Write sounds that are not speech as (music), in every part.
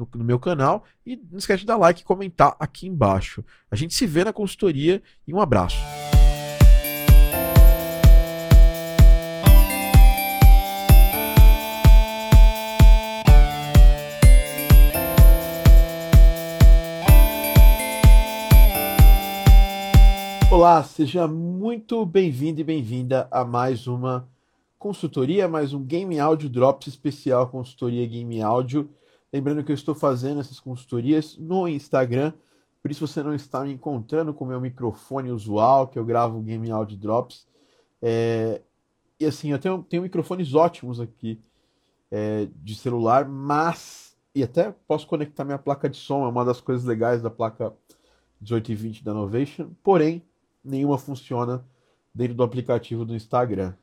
no, no, meu canal. E não esquece de dar like e comentar aqui embaixo. A gente se vê na consultoria e um abraço. Olá, seja muito bem-vindo e bem-vinda a mais uma consultoria, mais um Game Audio Drops especial consultoria Game Audio. Lembrando que eu estou fazendo essas consultorias no Instagram, por isso você não está me encontrando com o meu microfone usual, que eu gravo Game Audio Drops. É... E assim, eu tenho, tenho microfones ótimos aqui é, de celular, mas. E até posso conectar minha placa de som, é uma das coisas legais da placa 1820 da Novation, porém, nenhuma funciona dentro do aplicativo do Instagram.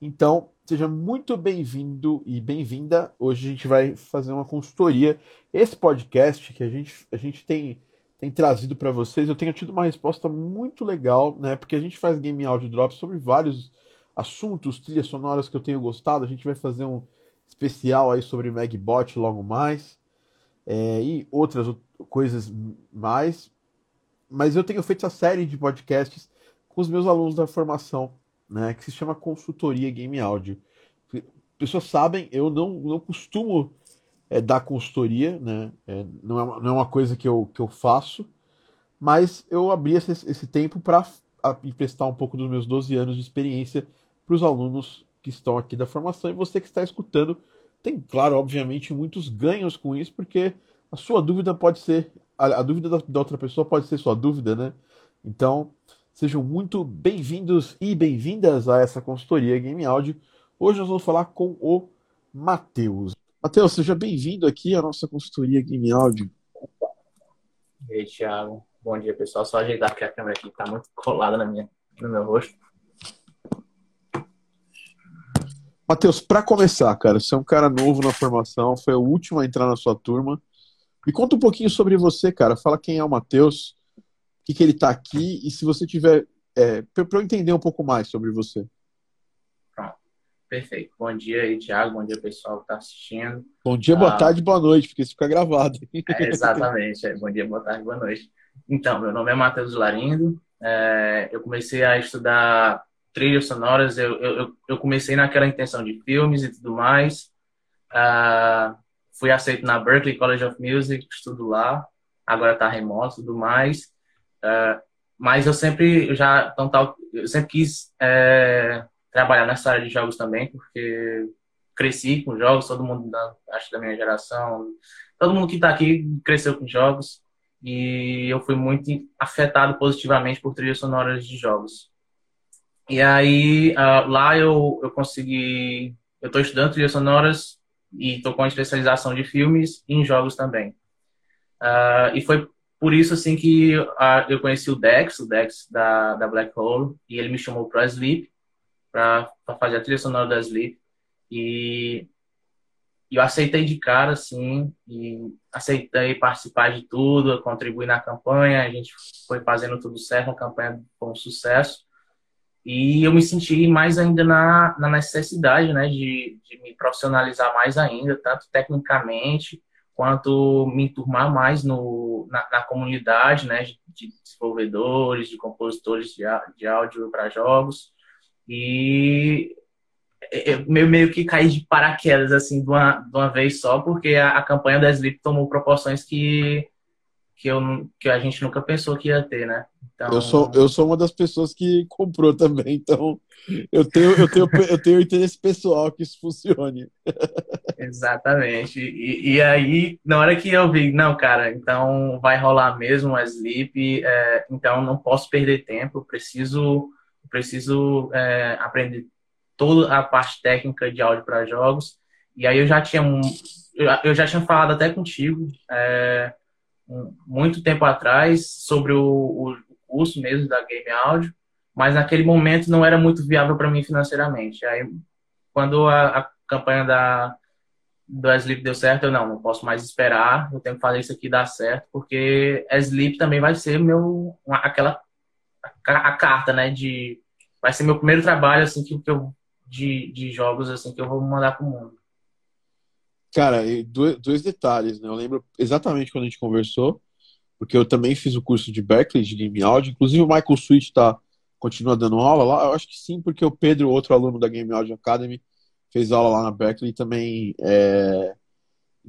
Então, seja muito bem-vindo e bem-vinda. Hoje a gente vai fazer uma consultoria. Esse podcast que a gente, a gente tem, tem trazido para vocês, eu tenho tido uma resposta muito legal, né? Porque a gente faz game audio drops sobre vários assuntos, trilhas sonoras que eu tenho gostado. A gente vai fazer um especial aí sobre Magbot logo mais é, e outras coisas mais. Mas eu tenho feito essa série de podcasts com os meus alunos da formação né, que se chama consultoria game áudio. Pessoas sabem, eu não, não costumo é, dar consultoria, né, é, não, é uma, não é uma coisa que eu, que eu faço, mas eu abri esse, esse tempo para emprestar um pouco dos meus 12 anos de experiência para os alunos que estão aqui da formação e você que está escutando. Tem, claro, obviamente, muitos ganhos com isso, porque a sua dúvida pode ser. A, a dúvida da, da outra pessoa pode ser sua dúvida, né? Então, Sejam muito bem-vindos e bem-vindas a essa consultoria Game Audio. Hoje nós vamos falar com o Matheus. Matheus, seja bem-vindo aqui à nossa consultoria Game Audio. E aí, Thiago. Bom dia, pessoal. Só ajeitar porque a câmera aqui está muito colada na minha, no meu rosto. Matheus, para começar, cara, você é um cara novo na formação, foi o último a entrar na sua turma. Me conta um pouquinho sobre você, cara. Fala quem é o Matheus, que, que ele está aqui e se você tiver. É, para eu entender um pouco mais sobre você. Pronto. Perfeito. Bom dia aí, Thiago. Bom dia, pessoal que está assistindo. Bom dia, boa ah, tarde, boa noite, porque isso fica gravado. É, exatamente. É, bom dia, boa tarde, boa noite. Então, meu nome é Matheus Larindo. É, eu comecei a estudar trilhas sonoras. Eu, eu, eu comecei naquela intenção de filmes e tudo mais. Uh, fui aceito na Berklee College of Music, estudo lá. Agora está remoto e tudo mais. Uh, mas eu sempre já então, tal, eu sempre quis é, trabalhar nessa área de jogos também, porque cresci com jogos, todo mundo da, acho da minha geração, todo mundo que está aqui cresceu com jogos e eu fui muito afetado positivamente por trilhas sonoras de jogos. E aí uh, lá eu, eu consegui, eu estou estudando trilhas sonoras e estou com especialização de filmes e em jogos também. Uh, e foi por isso, assim, que uh, eu conheci o Dex, o Dex da, da Black Hole, e ele me chamou para Sleep, para fazer a trilha sonora da Sleep. E eu aceitei de cara, assim, e aceitei participar de tudo, contribuir na campanha, a gente foi fazendo tudo certo, a campanha foi um sucesso. E eu me senti mais ainda na, na necessidade, né, de, de me profissionalizar mais ainda, tanto tecnicamente, quanto me enturmar mais no, na, na comunidade né, de, de, desenvolvedores, de compositores de, de áudio para jogos. E eu meio, meio que caí de paraquedas assim de uma, de uma vez só, porque a, a campanha da Sleep tomou proporções que que, eu, que a gente nunca pensou que ia ter, né? Então... Eu, sou, eu sou uma das pessoas que comprou (laughs) também, então eu tenho, eu tenho, eu tenho interesse pessoal que isso funcione. Exatamente. E, e aí, na hora que eu vi, não, cara, então vai rolar mesmo a Sleep, é, então não posso perder tempo, preciso, preciso é, aprender toda a parte técnica de áudio para jogos. E aí eu já tinha um, eu já tinha falado até contigo é, muito tempo atrás sobre o, o curso mesmo da Game Audio, mas naquele momento não era muito viável para mim financeiramente. Aí quando a, a campanha da do Sleep deu certo, eu não, não posso mais esperar, eu tenho que fazer isso aqui dar certo, porque Sleep também vai ser meu aquela a, carta, né, de vai ser meu primeiro trabalho assim que, que eu de, de jogos assim que eu vou mandar pro mundo. Cara, dois, detalhes, né? Eu lembro exatamente quando a gente conversou, porque eu também fiz o curso de Berkeley de Game Audio, inclusive o Michael Switch tá continua dando aula lá. Eu acho que sim, porque o Pedro, outro aluno da Game Audio Academy, fez aula lá na Berkeley e também é,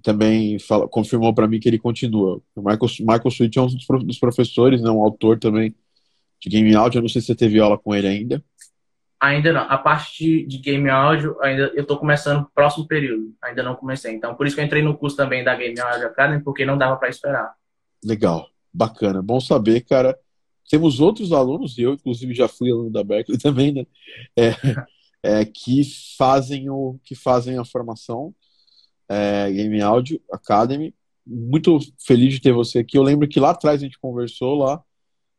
também fala, confirmou para mim que ele continua. O Michael, Michael Switch é um dos professores, né, um autor também de Game Audio. Eu não sei se você teve aula com ele ainda. Ainda não. A parte de, game áudio, ainda eu estou começando no próximo período. Ainda não comecei. Então, por isso que eu entrei no curso também da Game Audio Academy, porque não dava para esperar. Legal. Bacana. Bom saber, cara. Temos outros alunos, eu, inclusive, já fui aluno da Berkeley (laughs) também, né? É, é, que, fazem o, que fazem a formação é, Game Audio Academy. Muito feliz de ter você aqui. Eu lembro que lá atrás a gente conversou lá,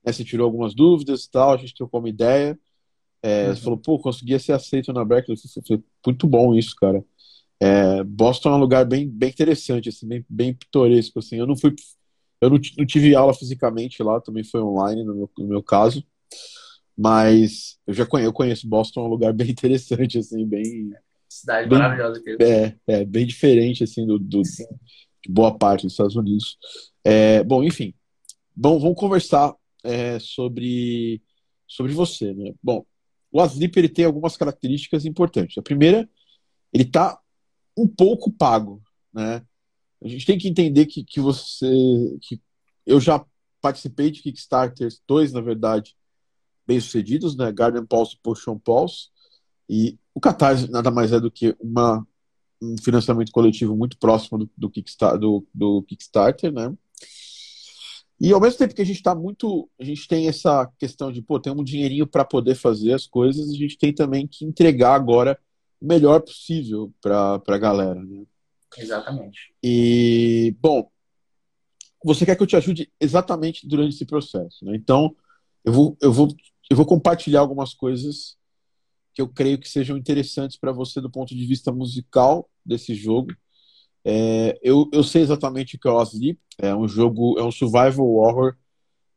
né, você tirou algumas dúvidas e tal, a gente trocou uma ideia. É, uhum. Você falou, pô, conseguia ser aceito na Berkeley. Foi muito bom isso, cara. É, Boston é um lugar bem, bem interessante, assim, bem, bem pitoresco. Assim. Eu não fui, eu não, não, tive aula fisicamente lá, também foi online no meu, no meu caso. Mas eu já conheço, eu conheço Boston, é um lugar (laughs) bem interessante, assim, bem. Cidade bem, maravilhosa. Aqui. É, é, bem diferente, assim, do, do de boa parte dos Estados Unidos. É, bom, enfim. Bom, vamos conversar é, sobre, sobre você, né? Bom, o Aslip ele tem algumas características importantes. A primeira, ele está um pouco pago, né? A gente tem que entender que, que você, que eu já participei de Kickstarters, dois na verdade, bem sucedidos, né? Garden Pulse e Potion Pulse, e o Catarse nada mais é do que uma, um financiamento coletivo muito próximo do, do, Kickstarter, do, do Kickstarter, né? E ao mesmo tempo que a gente está muito. A gente tem essa questão de, pô, tem um dinheirinho para poder fazer as coisas, a gente tem também que entregar agora o melhor possível para a galera. Né? Exatamente. E, bom, você quer que eu te ajude exatamente durante esse processo. Né? Então, eu vou, eu, vou, eu vou compartilhar algumas coisas que eu creio que sejam interessantes para você do ponto de vista musical desse jogo é, eu, eu sei exatamente o que é o Asleep. É um jogo, é um survival horror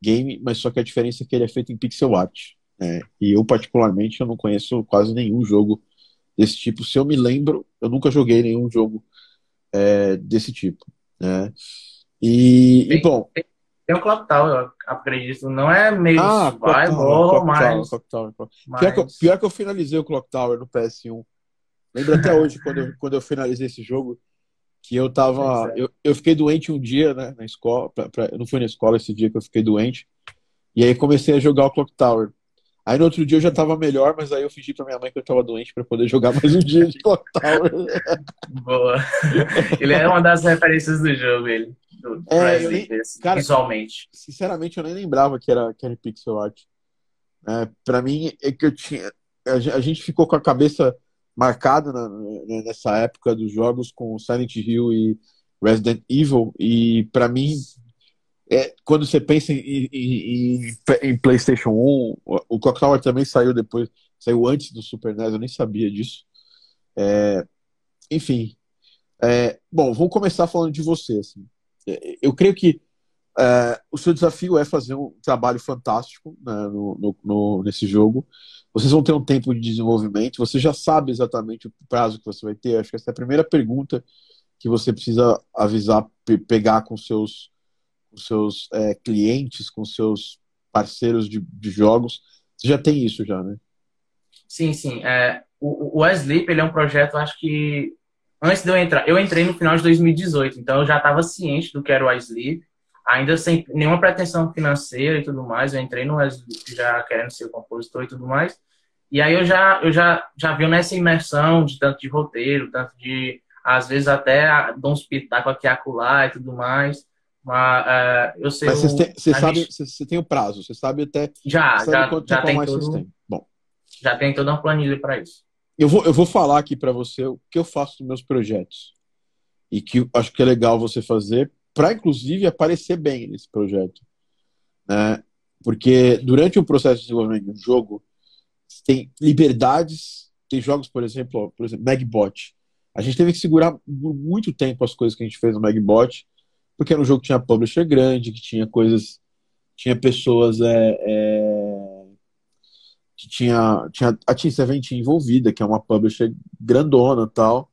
game, mas só que a diferença é que ele é feito em pixel art. É, e eu, particularmente, eu não conheço quase nenhum jogo desse tipo. Se eu me lembro, eu nunca joguei nenhum jogo é, desse tipo. Né? E, tem, e bom. Tem, tem o Clock Tower, eu acredito. Não é meio ah, survival, mas. Clock Tower, Clock Tower. Pior, que eu, pior que eu finalizei o Clock Tower no PS1. Lembro até hoje, quando eu, quando eu finalizei esse jogo, que eu tava. É. Eu, eu fiquei doente um dia, né, na escola. Pra, pra, eu não fui na escola esse dia que eu fiquei doente. E aí comecei a jogar o Clock Tower. Aí no outro dia eu já tava melhor, mas aí eu fingi pra minha mãe que eu tava doente para poder jogar mais um dia de Clock Tower. (laughs) Boa. Ele é uma das referências do jogo, ele. Do, é, nem, cara, visualmente. Sinceramente, eu nem lembrava que era, que era pixel art. É, para mim, é que eu tinha. A gente ficou com a cabeça marcado na, nessa época dos jogos com Silent Hill e Resident Evil. E para mim, é, quando você pensa em, em, em, PlayStation 1, o Clock Tower também saiu depois, saiu antes do Super NES, eu nem sabia disso. É, enfim, é, bom, vamos começar falando de você. Assim. É, eu creio que é, o seu desafio é fazer um trabalho fantástico né, no, no, no, nesse jogo. Vocês vão ter um tempo de desenvolvimento, você já sabe exatamente o prazo que você vai ter. Acho que essa é a primeira pergunta que você precisa avisar, pegar com seus, com seus é, clientes, com seus parceiros de, de, jogos. Você já tem isso já, né? Sim, sim. É, o, o ele é um projeto, acho que antes de eu entrar, eu entrei no final de 2018, então eu já estava ciente do que era o Sleep. Ainda sem nenhuma pretensão financeira e tudo mais. Eu entrei no Resolute já querendo ser compositor e tudo mais. E aí eu já, eu já, já vi nessa imersão de tanto de roteiro, tanto de, às vezes até dou uns pitacos aqui acolá e tudo mais. Mas uh, eu sei. Mas você, você sabe, gente... você tem o prazo, você sabe até. Já, sabe já, já tem todo. Bom. Já tem toda uma planilha para isso. Eu vou, eu vou falar aqui para você o que eu faço nos meus projetos. E que acho que é legal você fazer para, inclusive, aparecer bem nesse projeto. Né? Porque durante o processo de desenvolvimento de um jogo, tem liberdades. Tem jogos, por exemplo, por exemplo, Magbot. A gente teve que segurar por muito tempo as coisas que a gente fez no Magbot, porque era um jogo que tinha publisher grande, que tinha coisas, tinha pessoas é, é, que tinha, tinha a Team Seventeen envolvida, que é uma publisher grandona tal.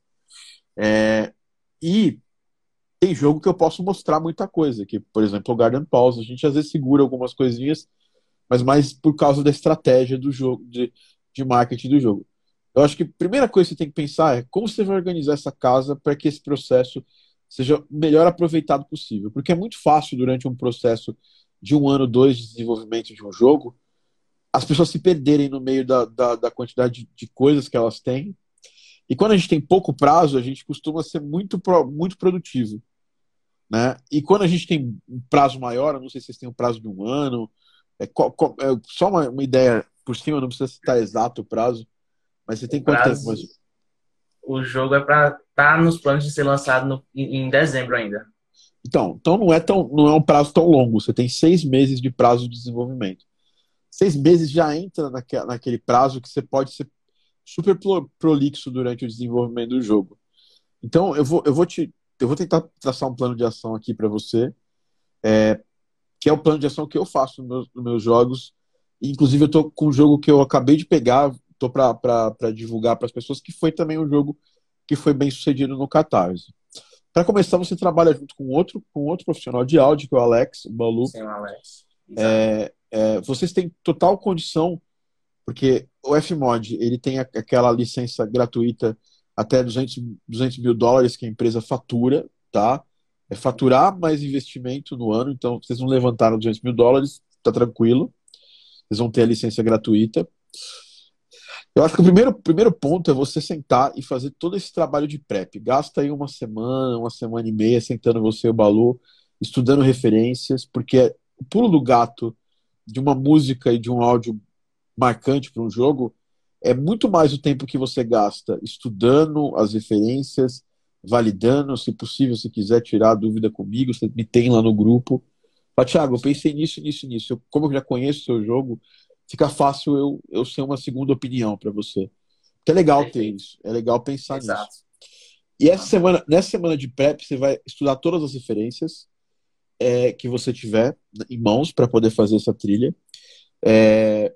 É, e tem jogo que eu posso mostrar muita coisa, que, por exemplo, o Garden Pause, a gente às vezes segura algumas coisinhas mas mais por causa da estratégia do jogo, de, de marketing do jogo. Eu acho que a primeira coisa que você tem que pensar é como você vai organizar essa casa para que esse processo seja o melhor aproveitado possível. Porque é muito fácil, durante um processo de um ano, dois de desenvolvimento de um jogo, as pessoas se perderem no meio da, da, da quantidade de, de coisas que elas têm. E quando a gente tem pouco prazo, a gente costuma ser muito, muito produtivo. Né? E quando a gente tem um prazo maior, eu não sei se vocês têm um prazo de um ano, é, é, só uma, uma, ideia por cima, não precisa citar exato o prazo, mas você tem quanto prazo, tempo? Mas... O jogo é para estar tá nos planos de ser lançado no, em, dezembro ainda. Então, então não é tão, não é um prazo tão longo. Você tem seis meses de prazo de desenvolvimento. Seis meses já entra naque, naquele prazo que você pode ser super prolixo durante o desenvolvimento do jogo. Então, eu vou, eu vou te, eu vou tentar traçar um plano de ação aqui para você, é, que é o plano de ação que eu faço nos meus, nos meus jogos. Inclusive, eu estou com um jogo que eu acabei de pegar, estou para divulgar para as pessoas, que foi também um jogo que foi bem sucedido no Catarse. Para começar, você trabalha junto com outro, com outro profissional de áudio, que é o Alex, o Balu. Sim, Alex. É, é, vocês têm total condição, porque o Fmod ele tem aquela licença gratuita até 200, 200 mil dólares que a empresa fatura, tá? é faturar mais investimento no ano. Então, vocês não levantaram 200 mil dólares, tá tranquilo. Vocês vão ter a licença gratuita. Eu acho que o primeiro, primeiro ponto é você sentar e fazer todo esse trabalho de prep. Gasta aí uma semana, uma semana e meia sentando você e o Balu, estudando referências, porque o pulo do gato de uma música e de um áudio marcante para um jogo é muito mais o tempo que você gasta estudando as referências, validando, se possível, se quiser tirar dúvida comigo, você me tem lá no grupo. Fala, Thiago, eu pensei nisso, nisso, nisso. Eu, como eu já conheço o seu jogo, fica fácil eu, eu ser uma segunda opinião para você. Porque é legal ter isso, é legal pensar Exato. nisso. E essa semana, nessa semana de prep, você vai estudar todas as referências é, que você tiver em mãos para poder fazer essa trilha. É,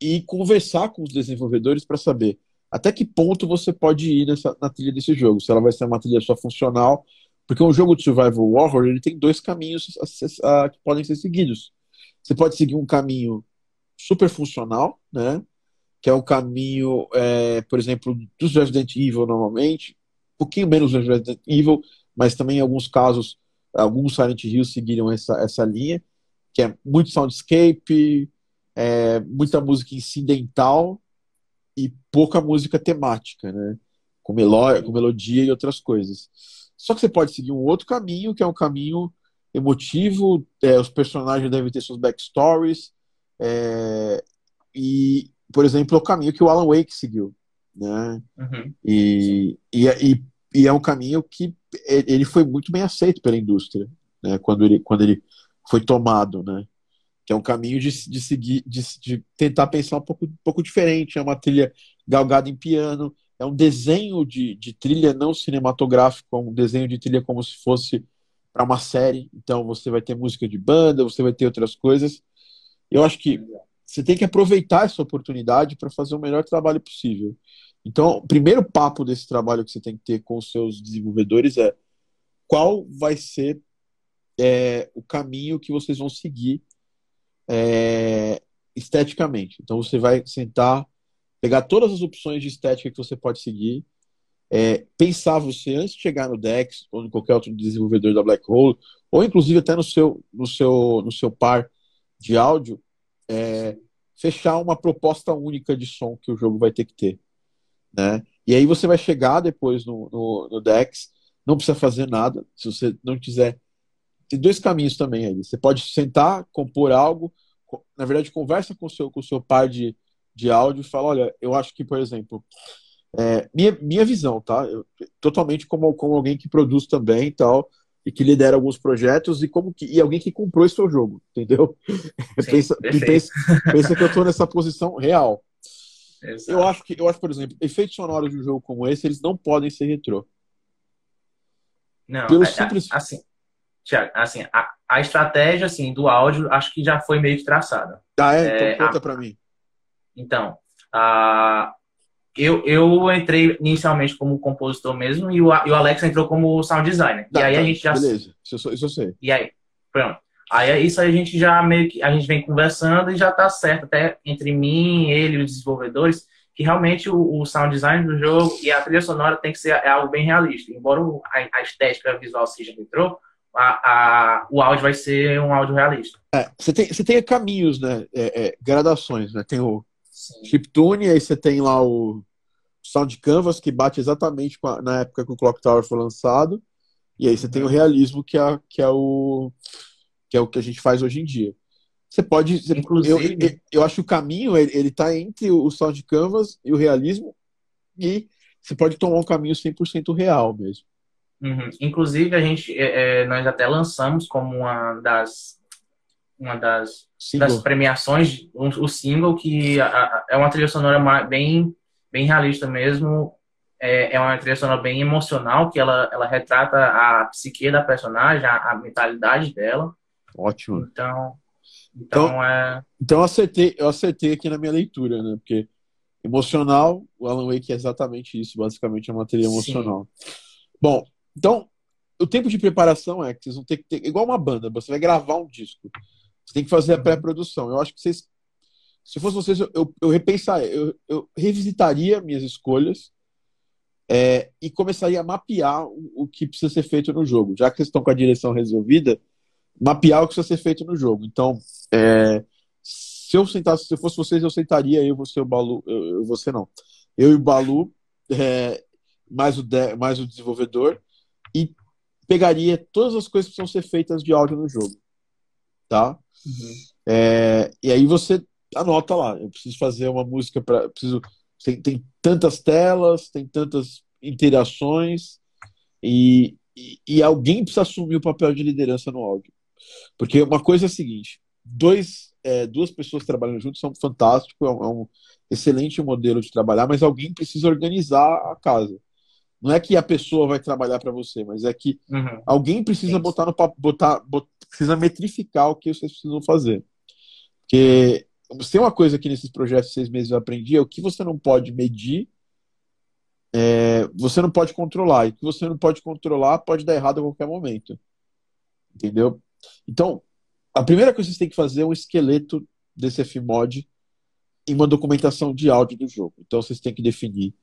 e conversar com os desenvolvedores para saber até que ponto você pode ir nessa, na trilha desse jogo. Se ela vai ser uma trilha só funcional, porque um jogo de survival horror ele tem dois caminhos a, a, que podem ser seguidos. Você pode seguir um caminho super funcional, né? Que é o caminho, é, por exemplo, dos Resident Evil normalmente, um pouquinho menos dos Resident Evil, mas também em alguns casos, alguns Silent Hill seguiram essa, essa linha, que é muito soundscape, é, muita música incidental, e pouca música temática, né? Com, com melodia e outras coisas. Só que você pode seguir um outro caminho, que é um caminho emotivo, é, os personagens devem ter suas backstories, é, e, por exemplo, é o caminho que o Alan Wake seguiu, né? Uhum. E, e, e, e, é um caminho que ele foi muito bem aceito pela indústria, né? Quando ele, quando ele foi tomado, né? Que é um caminho de, de seguir, de, de, tentar pensar um pouco, um pouco diferente. É uma trilha galgada em piano, é um desenho de, de trilha não cinematográfico, é um desenho de trilha como se fosse para uma série. Então você vai ter música de banda, você vai ter outras coisas. Eu acho que você tem que aproveitar essa oportunidade para fazer o melhor trabalho possível. Então, o primeiro papo desse trabalho que você tem que ter com os seus desenvolvedores é qual vai ser é, o caminho que vocês vão seguir é, esteticamente. Então você vai sentar, pegar todas as opções de estética que você pode seguir é, pensar você antes de chegar no Dex ou em qualquer outro desenvolvedor da Black Hole, ou inclusive até no seu, no seu, no seu par de áudio, é, fechar uma proposta única de som que o jogo vai ter que ter. Né? E aí você vai chegar depois no, no, no Dex, não precisa fazer nada, se você não quiser. Tem dois caminhos também aí. Você pode sentar, compor algo, na verdade, conversa com o seu, com o seu par de, de áudio e fala: olha, eu acho que, por exemplo, é, minha, minha visão, tá? Eu, totalmente como, como alguém que produz também e tal, e que lidera alguns projetos e como que, e alguém que comprou esse seu jogo, (laughs) entendeu? Sim, pensa, pensa, pensa, que eu estou nessa posição real. Exato. Eu acho que, eu acho, por exemplo, efeitos sonoros de um jogo como esse, eles não podem ser retrô. Não, Pelo é, é simples... assim, Tiago, assim, a, a, estratégia assim, do áudio acho que já foi meio que traçada. Ah, é? Então conta para mim. Então, a, eu, eu entrei inicialmente como compositor mesmo e o, e o Alex entrou como sound designer. Tá, e aí tá, a gente já. Beleza, isso, isso eu sei. E aí, pronto. Aí isso a gente já meio que a gente vem conversando e já tá certo até entre mim, ele e os desenvolvedores que realmente o, o, sound design do jogo e a trilha sonora tem que ser é algo bem realista. Embora a, a estética visual seja retrô, a, a, o áudio vai ser um áudio realista. É, você, tem, você tem caminhos, né? É, é, gradações, né? Tem o chiptune, aí você tem lá o Sound Canvas, que bate exatamente a, na época que o Clock Tower foi lançado. E aí você tem o uhum. realismo, que é, que é, o, que é o que a gente faz hoje em dia. Você pode. Inclusive, eu, eu, eu acho que o caminho ele, ele tá entre o Sound Canvas e o realismo, e você pode tomar um caminho 100% real mesmo. Uhum. Inclusive, a gente, é, é, nós até lançamos como uma das, uma das, das premiações o, um, single, que a, a, é uma trilha sonora bem, bem realista mesmo. É, é, uma trilha sonora bem emocional, que ela, ela retrata a psique da personagem, a, a mentalidade dela. Ótimo. Então, então, então, é... então eu, acertei, eu acertei aqui na minha leitura, né? Porque emocional, o Alan Wake é exatamente isso, basicamente é uma trilha emocional. Sim. Bom, então, o tempo de preparação é que vocês vão ter que ter. Igual uma banda, você vai gravar um disco. Você tem que fazer a pré-produção. Eu acho que vocês. Se fosse vocês, eu, eu, eu repensaria, eu, eu revisitaria minhas escolhas é, e começaria a mapear o, o, que precisa ser feito no jogo. Já que vocês estão com a direção resolvida, mapear o que precisa ser feito no jogo. Então, é, se eu sentasse, se fosse vocês, eu sentaria eu, você, o Balu, eu você não. Eu e o Balu, é, mais, o de, mais o desenvolvedor, e pegaria todas as coisas que precisam ser feitas de áudio no jogo. Tá? Uhum. É, e aí você anota lá. Eu preciso fazer uma música para. Preciso. Tem, tem tantas telas, tem tantas interações, e, e, e alguém precisa assumir o papel de liderança no áudio. Porque uma coisa é a seguinte: dois, é, duas pessoas trabalhando juntos são fantástico, é um, é um excelente modelo de trabalhar, mas alguém precisa organizar a casa. Não é que a pessoa vai trabalhar para você, mas é que uhum. alguém precisa botar no botar, botar, precisa metrificar o que vocês precisam fazer. Porque se tem uma coisa que nesses projetos de seis meses eu aprendi é o que você não pode medir, é, você não pode controlar. E o que você não pode controlar pode dar errado a qualquer momento. Entendeu? Então, a primeira coisa que vocês têm que fazer é um esqueleto desse Fmod em uma documentação de áudio do jogo. Então, vocês têm que definir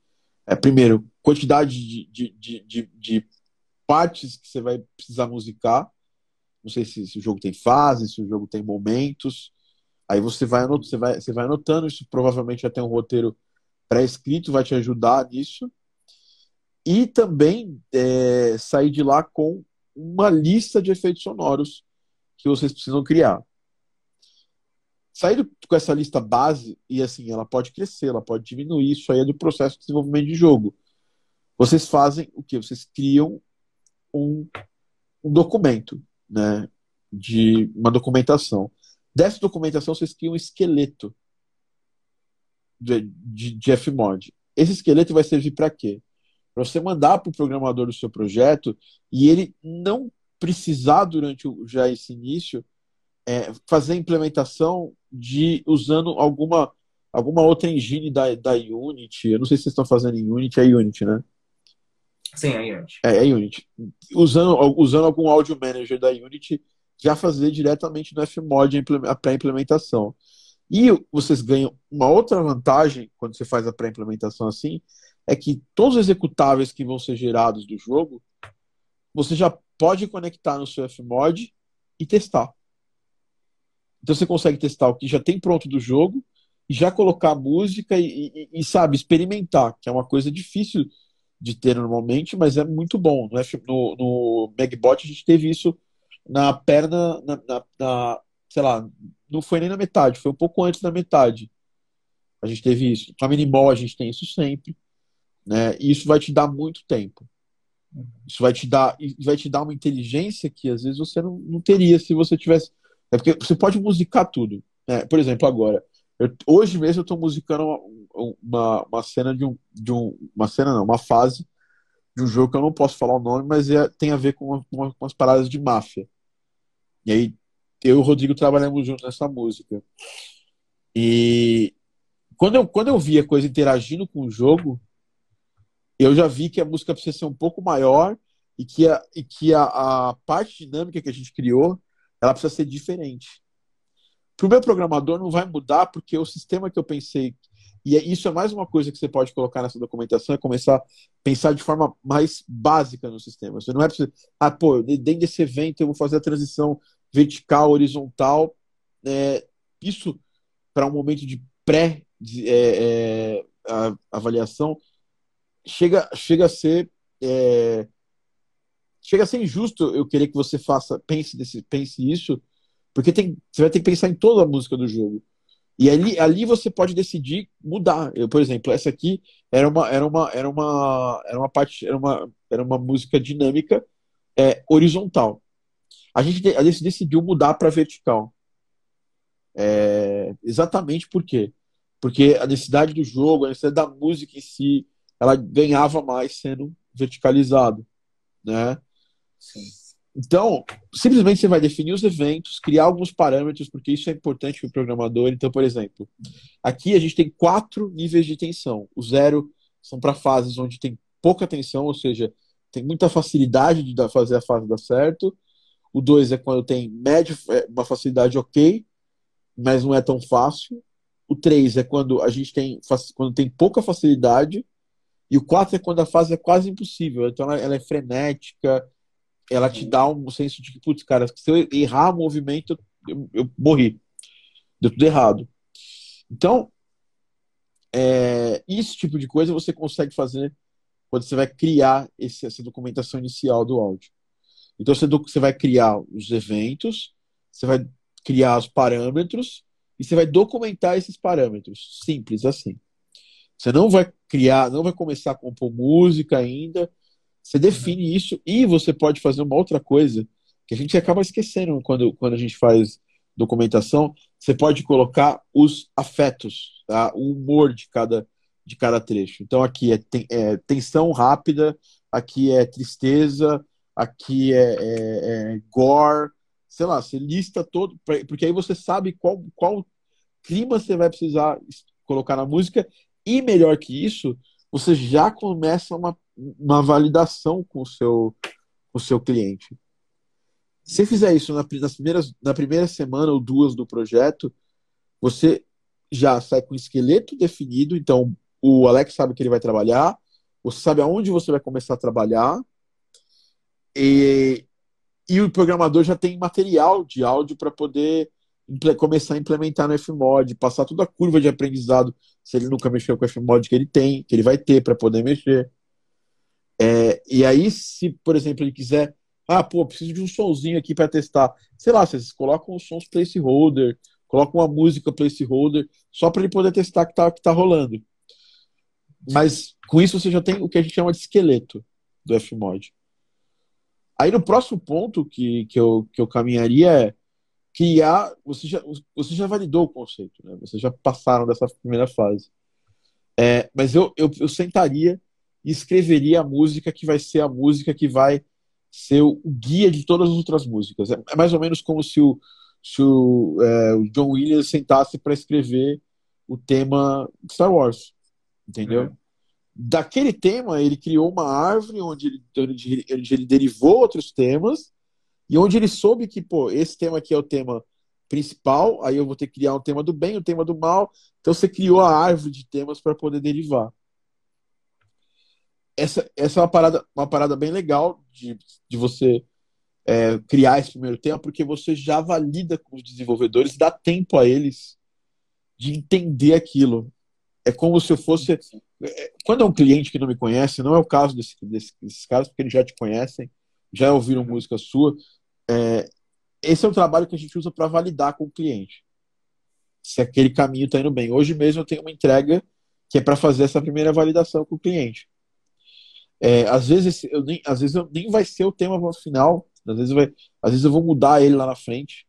é, primeiro, quantidade de, de, de, de, partes que você vai precisar musicar. Não sei se, se, o jogo tem fases, se o jogo tem momentos. Aí você vai, anotando, você vai, você vai anotando, isso provavelmente já tem um roteiro pré-escrito, vai te ajudar nisso. E também é, sair de lá com uma lista de efeitos sonoros que vocês precisam criar sair com essa lista base e assim, ela pode crescer, ela pode diminuir, isso aí é do processo de desenvolvimento de jogo. Vocês fazem o que? Vocês criam um, um documento, né? De uma documentação. Dessa documentação, vocês criam um esqueleto de, de, de Fmod. Esse esqueleto vai servir para quê? Para você mandar para o programador do seu projeto e ele não precisar, durante o, já esse início, é, fazer a implementação de usando alguma alguma outra engine da, da Unity. Eu não sei se vocês estão fazendo em Unity, é Unity, né? Sim, é Unity. É, é Unity. Usando, usando algum Audio Manager da Unity, já fazer diretamente no Fmod a pré-implementação. E vocês ganham uma outra vantagem quando você faz a pré-implementação assim, é que todos os executáveis que vão ser gerados do jogo, você já pode conectar no seu Fmod e testar. Então você consegue testar o que já tem pronto do jogo e já colocar música e, e, e sabe, experimentar, que é uma coisa difícil de ter normalmente, mas é muito bom. No, no, no Megbot a gente teve isso na perna, na, na, na, sei lá, não foi nem na metade, foi um pouco antes da metade. A gente teve isso. Com a Minimol a gente tem isso sempre. Né? E isso vai te dar muito tempo. Isso vai te dar, vai te dar uma inteligência que às vezes você não, não teria se você tivesse. É porque você pode musicar tudo. Né? Por exemplo, agora. Eu, hoje mesmo eu estou musicando uma, uma, uma, cena de um, de um. Uma cena não, uma fase de um jogo que eu não posso falar o nome, mas é, tem a ver com, uma, com as paradas de máfia. E aí eu e o Rodrigo trabalhamos juntos nessa música. E quando eu, quando eu vi a coisa interagindo com o jogo, eu já vi que a música precisa ser um pouco maior e que a, e que a, a parte dinâmica que a gente criou ela precisa ser diferente. Para o meu programador não vai mudar porque o sistema que eu pensei e é, isso é mais uma coisa que você pode colocar nessa documentação, é começar a pensar de forma mais básica no sistema. Você não é preciso, ah, pô, dentro desse evento eu vou fazer a transição vertical, horizontal. É, isso, para um momento de pré-avaliação, é, é, chega, chega a ser. Chega a ser injusto eu querer que você faça, pense, desse, pense isso, porque tem, você vai ter que pensar em toda a música do jogo. E ali, ali você pode decidir mudar. Eu, por exemplo, essa aqui era uma, era uma, era uma, era uma parte, era uma, era uma música dinâmica é, horizontal. A gente, a gente decidiu mudar para vertical. É, exatamente por quê? Porque a necessidade do jogo, a necessidade da música em si, ela ganhava mais sendo verticalizado, né? Então, simplesmente você vai definir os eventos, criar alguns parâmetros, porque isso é importante para o programador. Então, por exemplo, aqui a gente tem quatro níveis de tensão. O zero são para fases onde tem pouca tensão, ou seja, tem muita facilidade de fazer a fase dar certo. O 2 é quando tem médio, é, uma facilidade ok, mas não é tão fácil. O 3 é quando a gente tem quando tem pouca facilidade. E o 4 é quando a fase é quase impossível. Então ela é frenética, ela te dá um senso de que, putz, cara, se eu errar o movimento, eu, eu morri. Deu tudo errado. Então, é, esse tipo de coisa você consegue fazer quando você vai criar esse, essa documentação inicial do áudio. Então você, você vai criar os eventos, você vai criar os parâmetros e você vai documentar esses parâmetros. Simples assim. Você não vai criar, não vai começar a compor música ainda. Você define isso e você pode fazer uma outra coisa que a gente acaba esquecendo quando, quando a gente faz documentação. Você pode colocar os afetos, tá? o humor de cada, de cada trecho. Então aqui é, é tensão rápida, aqui é tristeza, aqui é, é, é, gore, sei lá, você lista todo, porque aí você sabe qual, qual clima você vai precisar colocar na música, e melhor que isso, você já começa uma, uma validação com o seu, com o seu cliente. Se fizer isso na, nas primeiras, na primeira semana ou duas do projeto, você já sai com o esqueleto definido, então o Alex sabe que ele vai trabalhar, você sabe aonde você vai começar a trabalhar, e, e o programador já tem material de áudio para poder começar a implementar no Fmod, passar toda a curva de aprendizado, se ele nunca mexeu com o Fmod que ele tem, que ele vai ter para poder mexer. É, e aí, se, por exemplo, ele quiser, ah, pô, preciso de um sonzinho aqui para testar, sei lá, vocês colocam os sons placeholder, colocam uma música placeholder, só para ele poder testar que tá, que tá rolando. Mas com isso você já tem o que a gente chama de esqueleto do Fmod. Aí no próximo ponto que, que, eu, que eu caminharia é criar. Você já, você já validou o conceito, né? Vocês já passaram dessa primeira fase. É, mas eu, eu, eu sentaria e escreveria a música que vai ser a música que vai ser o guia de todas as outras músicas. É, é mais ou menos como se o, se o, é, o John Williams sentasse para escrever o tema de Star Wars. Entendeu? Uhum daquele tema, ele criou uma árvore onde ele, onde ele derivou outros temas e onde ele soube que, pô, esse tema aqui é o tema principal, aí eu vou ter que criar um tema do bem, um tema do mal. Então você criou a árvore de temas para poder derivar. Essa, essa é uma parada, uma parada bem legal de, de você é, criar esse primeiro tema, porque você já valida com os desenvolvedores, dá tempo a eles de entender aquilo. É como se eu fosse. É, quando é um cliente que não me conhece, não é o caso desse, desse, desses caras, porque eles já te conhecem, já ouviram música sua. É, esse é o trabalho que a gente usa para validar com o cliente. Se aquele caminho está indo bem. Hoje mesmo eu tenho uma entrega que é para fazer essa primeira validação com o cliente. É, às vezes eu nem, às vezes eu, nem vai ser o tema final, às vezes, vai, às vezes eu vou mudar ele lá na frente,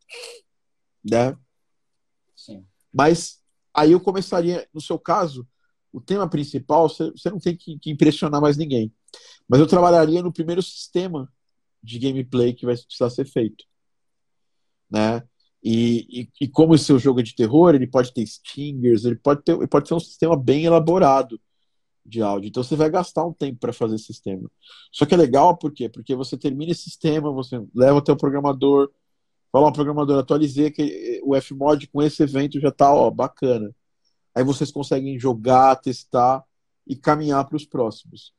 né? Sim. Mas aí eu começaria, no seu caso, o tema principal, você, você não tem que, que, impressionar mais ninguém. Mas eu trabalharia no primeiro sistema de gameplay que vai precisar ser feito. Né? E, e, e como o seu jogo é de terror, ele pode ter stingers, ele pode ter, ele pode ter um sistema bem elaborado de áudio. Então você vai gastar um tempo para fazer esse sistema. Só que é legal por quê? Porque você termina esse sistema, você leva até o programador, fala ao programador, atualizei que o Fmod com esse evento já tá, ó, bacana. Aí vocês conseguem jogar, testar e caminhar para os próximos.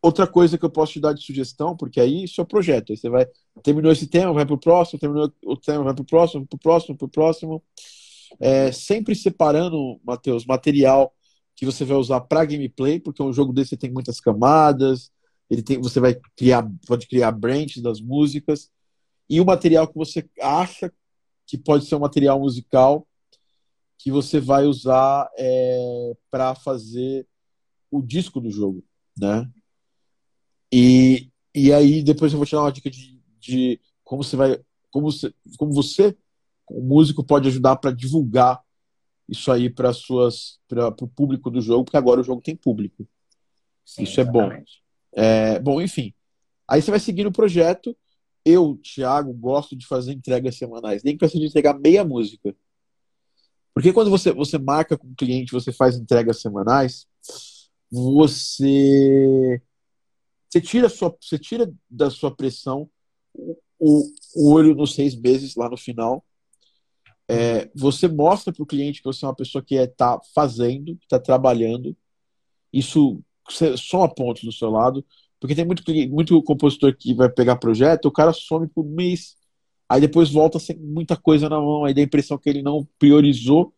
Outra coisa que eu posso te dar de sugestão, porque aí isso é projeto. Aí você vai, terminou esse tema, vai para o próximo, terminou o tema, vai para o próximo, para o próximo, para o próximo. É, sempre separando, Matheus, material que você vai usar para gameplay, porque um jogo desse tem muitas camadas, ele tem, você vai criar, pode criar branches das músicas, e o material que você acha que pode ser um material musical que você vai usar é, para fazer o disco do jogo, né? E, e aí depois eu vou te dar uma dica de, de como você vai, como você, como você, o músico pode ajudar para divulgar isso aí para suas para o público do jogo, porque agora o jogo tem público. Sim, isso exatamente. é bom. É, bom, enfim. Aí você vai seguir o projeto. Eu, Thiago, gosto de fazer entregas semanais. Nem que precisa de entregar meia música. Porque quando você, você marca com o cliente, você faz entregas semanais, você você tira, sua, você tira da sua pressão o, o olho nos seis meses lá no final é, você mostra para o cliente que você é uma pessoa que está é, fazendo, que está trabalhando. Isso soma pontos do seu lado, porque tem muito, muito compositor que vai pegar projeto, o cara some por um mês, aí depois volta sem muita coisa na mão, aí dá a impressão que ele não priorizou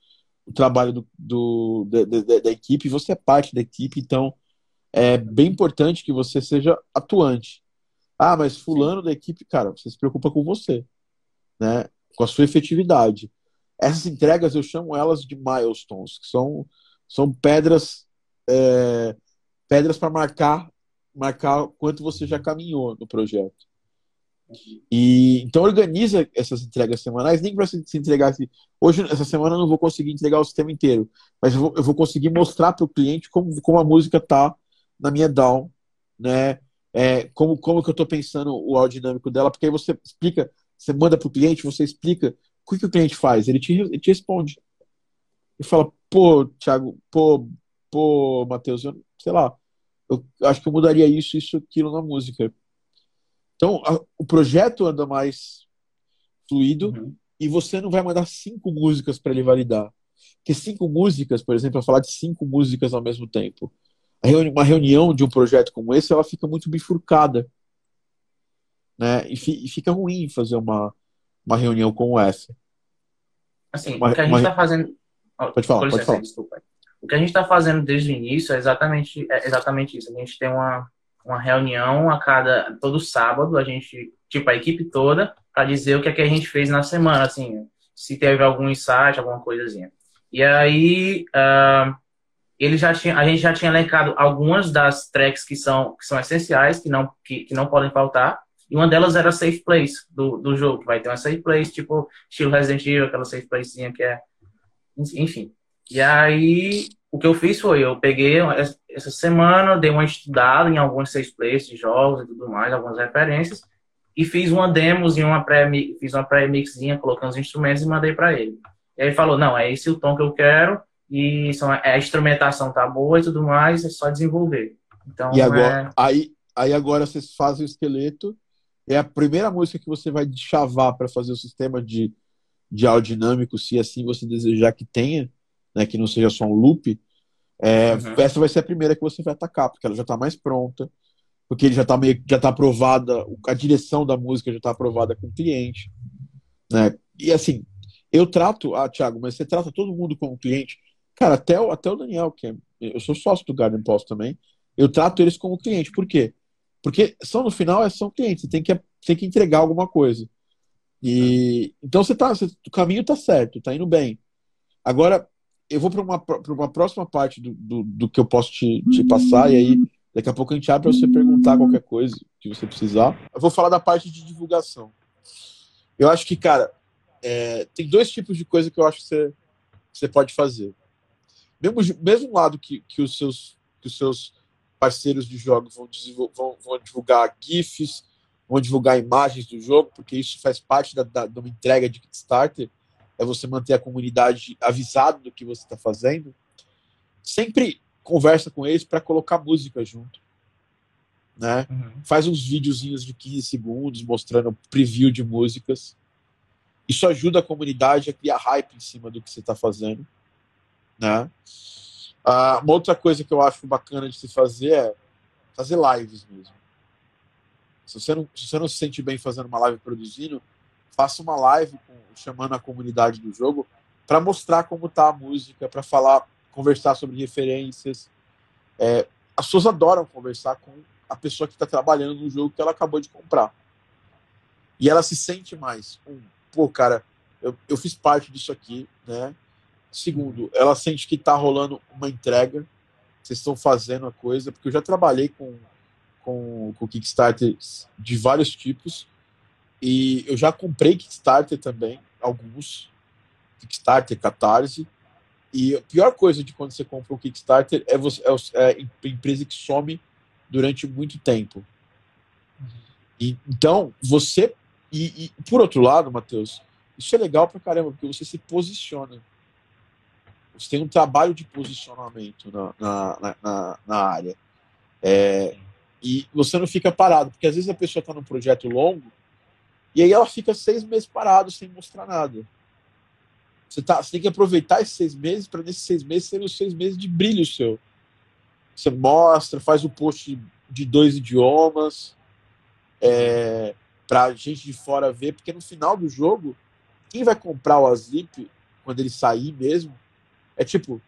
o trabalho do, do da, da, da equipe, você é parte da equipe, então é bem importante que você seja atuante. Ah, mas fulano da equipe, cara, você se preocupa com você, né? Com a sua efetividade. Essas entregas eu chamo elas de milestones, que são, são pedras é, pedras para marcar marcar quanto você já caminhou no projeto. E então organiza essas entregas semanais, nem para se entregar assim, hoje essa semana eu não vou conseguir entregar o sistema inteiro, mas eu vou, eu vou conseguir mostrar para o cliente como, como a música tá na minha down, né? É, como como que eu estou pensando o áudio dinâmico dela, porque aí você explica, você manda para o cliente, você explica o que o cliente faz? Ele te, ele te responde. E fala, pô, Thiago, pô, pô, Matheus, eu, sei lá, eu acho que eu mudaria isso, isso, aquilo na música. Então, a, o projeto anda mais fluido uhum. e você não vai mandar cinco músicas para ele validar. Porque cinco músicas, por exemplo, falar de cinco músicas ao mesmo tempo. Uma reunião de um projeto como esse, ela fica muito bifurcada. Né? E, fi, e fica ruim fazer uma, uma reunião como essa. Assim, uma, o que a gente está uma... fazendo. Pode falar, licença, pode falar. Desculpa. O que a gente está fazendo desde o início é exatamente, é exatamente isso. A gente tem uma, uma reunião a cada todo sábado, a gente, tipo, a equipe toda, para dizer o que é que a gente fez na semana, assim, se teve algum insight, alguma coisazinha. E aí, uh, ele já tinha, a gente já tinha elencado algumas das tracks que são, que são essenciais, que não, que, que não podem faltar. E uma delas era Safe Place do, do jogo, que vai ter uma Safe Place, tipo estilo Resident Evil, aquela Safe Placezinha que é. Enfim. E aí, o que eu fiz foi, eu peguei essa semana, dei uma estudada em alguns Safe Places, jogos e tudo mais, algumas referências, e fiz uma demos e uma pré fiz uma pré-mixzinha, colocando os instrumentos e mandei para ele. E aí ele falou, não, é esse o tom que eu quero, e são, é, a instrumentação tá boa e tudo mais, é só desenvolver. Então, e agora, é... aí, aí agora vocês fazem o esqueleto é a primeira música que você vai chavar para fazer o sistema de, de áudio dinâmico, se assim você desejar que tenha, né, que não seja só um loop, É, uhum. Essa vai ser a primeira que você vai atacar, porque ela já está mais pronta, porque ele já está meio já tá aprovada, a direção da música já está aprovada com o cliente. Né? E assim, eu trato, ah, Thiago, mas você trata todo mundo como cliente. Cara, até o, até o Daniel, que é, eu sou sócio do Garden Post também, eu trato eles como cliente. Por quê? Porque são no final são clientes, você tem que, tem que entregar alguma coisa. E então você tá, você, o caminho tá certo, tá indo bem. Agora, eu vou para uma, uma próxima parte do, do, do, que eu posso te, te passar, e aí daqui a pouco a gente abre para você perguntar qualquer coisa que você precisar. Eu vou falar da parte de divulgação. Eu acho que, cara, é, tem dois tipos de coisa que eu acho que você, você pode fazer. Mesmo, mesmo lado que, que, os seus, que os seus parceiros de jogos vão, vão, vão divulgar GIFs, vão divulgar imagens do jogo, porque isso faz parte da, da, de uma entrega de Kickstarter é você manter a comunidade avisada do que você está fazendo. Sempre conversa com eles para colocar música junto. Né? Uhum. Faz uns videozinhos de 15 segundos mostrando preview de músicas. Isso ajuda a comunidade a criar hype em cima do que você está fazendo. Né? Ah, uma outra coisa que eu acho bacana de se fazer é fazer lives mesmo. Se você não, se você não se sente bem fazendo uma live produzindo, faça uma live com, chamando a comunidade do jogo para mostrar como tá a música, para falar, conversar sobre referências. É, as pessoas adoram conversar com a pessoa que está trabalhando no jogo que ela acabou de comprar. E ela se sente mais. Um, pô, cara, eu, eu fiz parte disso aqui, né? Segundo, ela sente que está rolando uma entrega, vocês estão fazendo a coisa, porque eu já trabalhei com, com, com Kickstarter de vários tipos, e eu já comprei Kickstarter também, alguns. Kickstarter, Catarse. E a pior coisa de quando você compra um Kickstarter é, você, é, é a empresa que some durante muito tempo. E, então, você. E, e, por outro lado, Matheus, isso é legal pra caramba, porque você se posiciona. Você tem um trabalho de posicionamento na, na, na, na área. É, e você não fica parado, porque às vezes a pessoa está num projeto longo e aí ela fica seis meses parado sem mostrar nada. Você, tá, você tem que aproveitar esses seis meses para nesses seis meses serem os seis meses de brilho seu. Você mostra, faz o post de dois idiomas é, para gente de fora ver, porque no final do jogo, quem vai comprar o Azip quando ele sair mesmo é tipo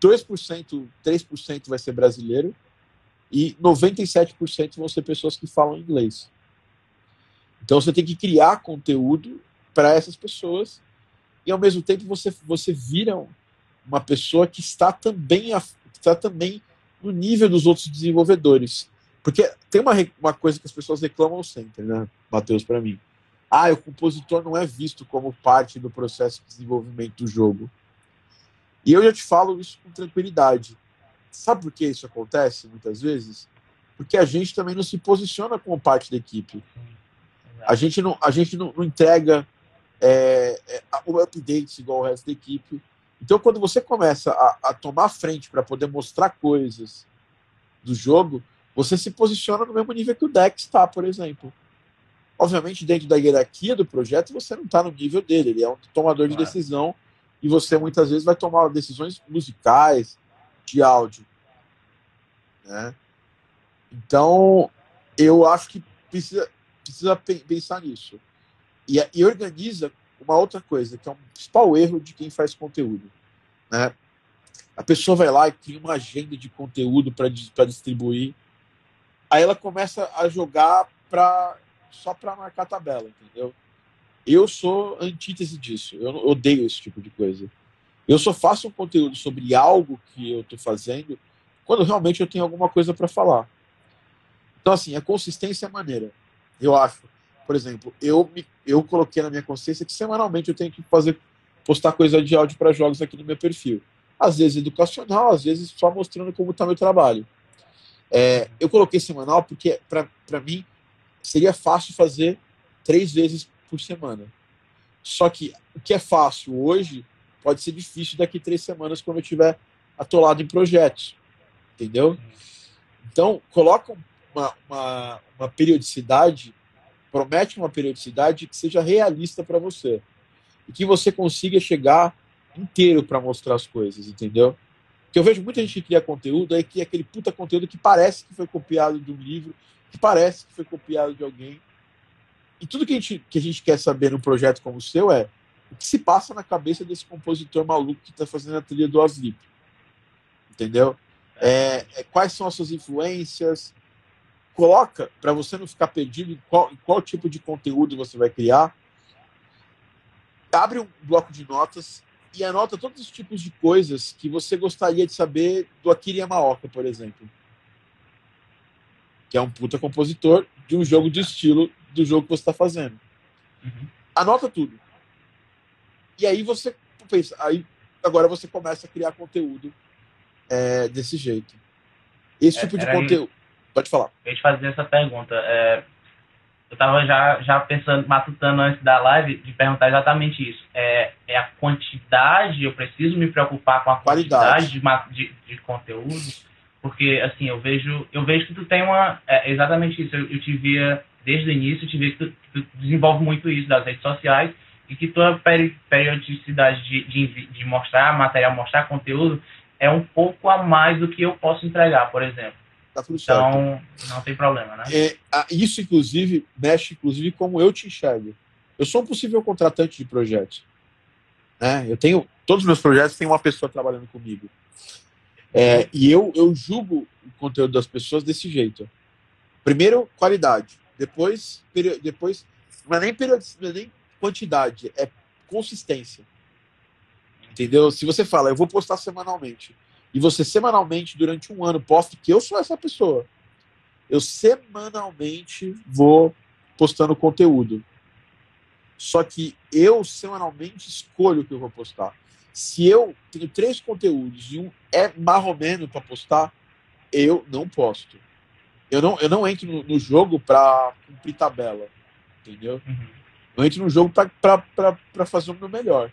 2%, 3% vai ser brasileiro e 97% vão ser pessoas que falam inglês. Então você tem que criar conteúdo para essas pessoas e ao mesmo tempo você, você vira uma pessoa que está também, está também no nível dos outros desenvolvedores. Porque tem uma, uma coisa que as pessoas reclamam sempre, né, Matheus, para mim. Ah, o compositor não é visto como parte do processo de desenvolvimento do jogo. E eu já te falo isso com tranquilidade. Sabe por que isso acontece muitas vezes? Porque a gente também não se posiciona como parte da equipe. A gente não, a gente não, não entrega é, é, o update igual o resto da equipe. Então, quando você começa a, a tomar frente para poder mostrar coisas do jogo, você se posiciona no mesmo nível que o Dex está, por exemplo. Obviamente, dentro da hierarquia do projeto, você não está no nível dele, ele é um tomador de decisão e você muitas vezes vai tomar decisões musicais, de áudio. Né? Então, eu acho que precisa, precisa pensar nisso. E, e organiza uma outra coisa, que é um principal erro de quem faz conteúdo. Né? A pessoa vai lá e cria uma agenda de conteúdo para distribuir. Aí ela começa a jogar pra, só para marcar tabela, entendeu? Eu sou antítese disso. Eu odeio esse tipo de coisa. Eu só faço um conteúdo sobre algo que eu estou fazendo quando realmente eu tenho alguma coisa para falar. Então, assim, a consistência é maneira. Eu acho. Por exemplo, eu, me, eu coloquei na minha consciência que semanalmente eu tenho que fazer postar coisa de áudio para jogos aqui no meu perfil. Às vezes educacional, às vezes só mostrando como está meu trabalho. É, eu coloquei semanal porque, para mim, seria fácil fazer três vezes por semana. Só que o que é fácil hoje pode ser difícil daqui três semanas quando eu estiver atolado em projetos. Entendeu? Então, coloca uma, uma, uma periodicidade, promete uma periodicidade que seja realista para você. E que você consiga chegar inteiro para mostrar as coisas, entendeu? que eu vejo muita gente que cria conteúdo é que é aquele puta conteúdo que parece que foi copiado de um livro, que parece que foi copiado de alguém. E tudo que a gente, que a gente quer saber num projeto como o seu é o que se passa na cabeça desse compositor maluco que está fazendo a trilha do Oslip. Entendeu? É, é, quais são as suas influências? Coloca, para você não ficar perdido em qual, em qual tipo de conteúdo você vai criar. Abre um bloco de notas e anota todos os tipos de coisas que você gostaria de saber do Akira Yamaoka, por exemplo. Que é um puta compositor de um jogo de estilo do jogo que você está fazendo. Uhum. Anota tudo. E aí você pensa, aí agora você começa a criar conteúdo é, desse jeito. Esse é, tipo de conteúdo. Pode falar. Eu te fazer essa pergunta. É, eu estava já, já pensando, matutando antes da live, de perguntar exatamente isso. É, é a quantidade, eu preciso me preocupar com a quantidade de, de, de, conteúdo, porque, assim, eu vejo, eu vejo que tu tem uma. É exatamente isso. Eu, eu te via desde o início, eu te via que tu, tu desenvolve muito isso das redes sociais e que tua periodicidade de, de, de mostrar material, mostrar conteúdo, é um pouco a mais do que eu posso entregar, por exemplo. Tá tudo então, certo. não tem problema, né? É, isso, inclusive, mexe inclusive como eu te enxergo. Eu sou um possível contratante de projetos. Né? Eu tenho todos os meus projetos tem uma pessoa trabalhando comigo. É, e eu, eu julgo o conteúdo das pessoas desse jeito. Primeiro, qualidade. Depois, depois não é nem, não é nem quantidade, é consistência. Entendeu? Se você fala, eu vou postar semanalmente, e você semanalmente, durante um ano, posta que eu sou essa pessoa. Eu semanalmente vou postando conteúdo. Só que eu semanalmente escolho o que eu vou postar. Se eu tenho três conteúdos e um é marromeno para postar, eu não posto. Eu não, eu não entro no, no jogo para cumprir tabela. Entendeu? Uhum. Eu entro no jogo para fazer o meu melhor.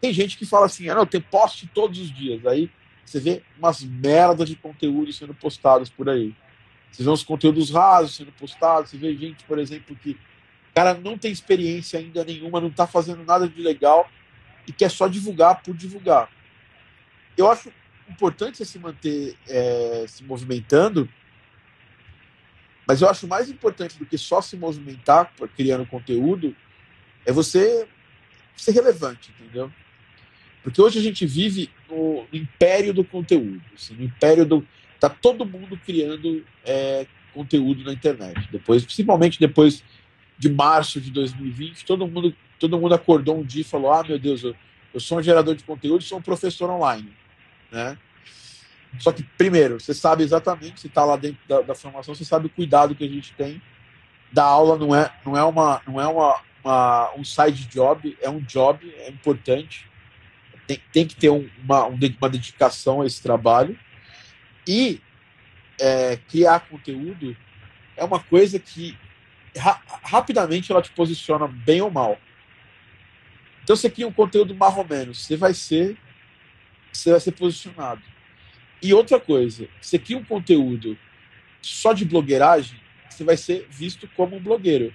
Tem gente que fala assim, ah, não, tem poste todos os dias. Aí você vê umas merdas de conteúdo sendo postados por aí. Você vê uns conteúdos rasos sendo postados, você vê gente, por exemplo, que o cara não tem experiência ainda nenhuma, não está fazendo nada de legal e quer só divulgar por divulgar. Eu acho importante você se manter é, se movimentando, mas eu acho mais importante do que só se movimentar criando conteúdo é você ser relevante, entendeu? Porque hoje a gente vive no, império do conteúdo, assim, no império do. Tá todo mundo criando é, conteúdo na internet. Depois, principalmente depois de março de 2020, todo mundo, todo mundo acordou um dia e falou: Ah, meu Deus, eu, eu sou um gerador de conteúdo, sou um professor online, né? Só que primeiro, você sabe exatamente, se está lá dentro da, da, formação, você sabe o cuidado que a gente tem da aula. Não é, não é uma, não é uma, uma um side job, é um job, é importante tem, tem que ter uma, uma dedicação a esse trabalho. E é, criar conteúdo é uma coisa que ra rapidamente ela te posiciona bem ou mal. Então você cria um conteúdo menos, você vai ser você vai ser posicionado. E outra coisa, você cria um conteúdo só de blogueiragem, você vai ser visto como um blogueiro.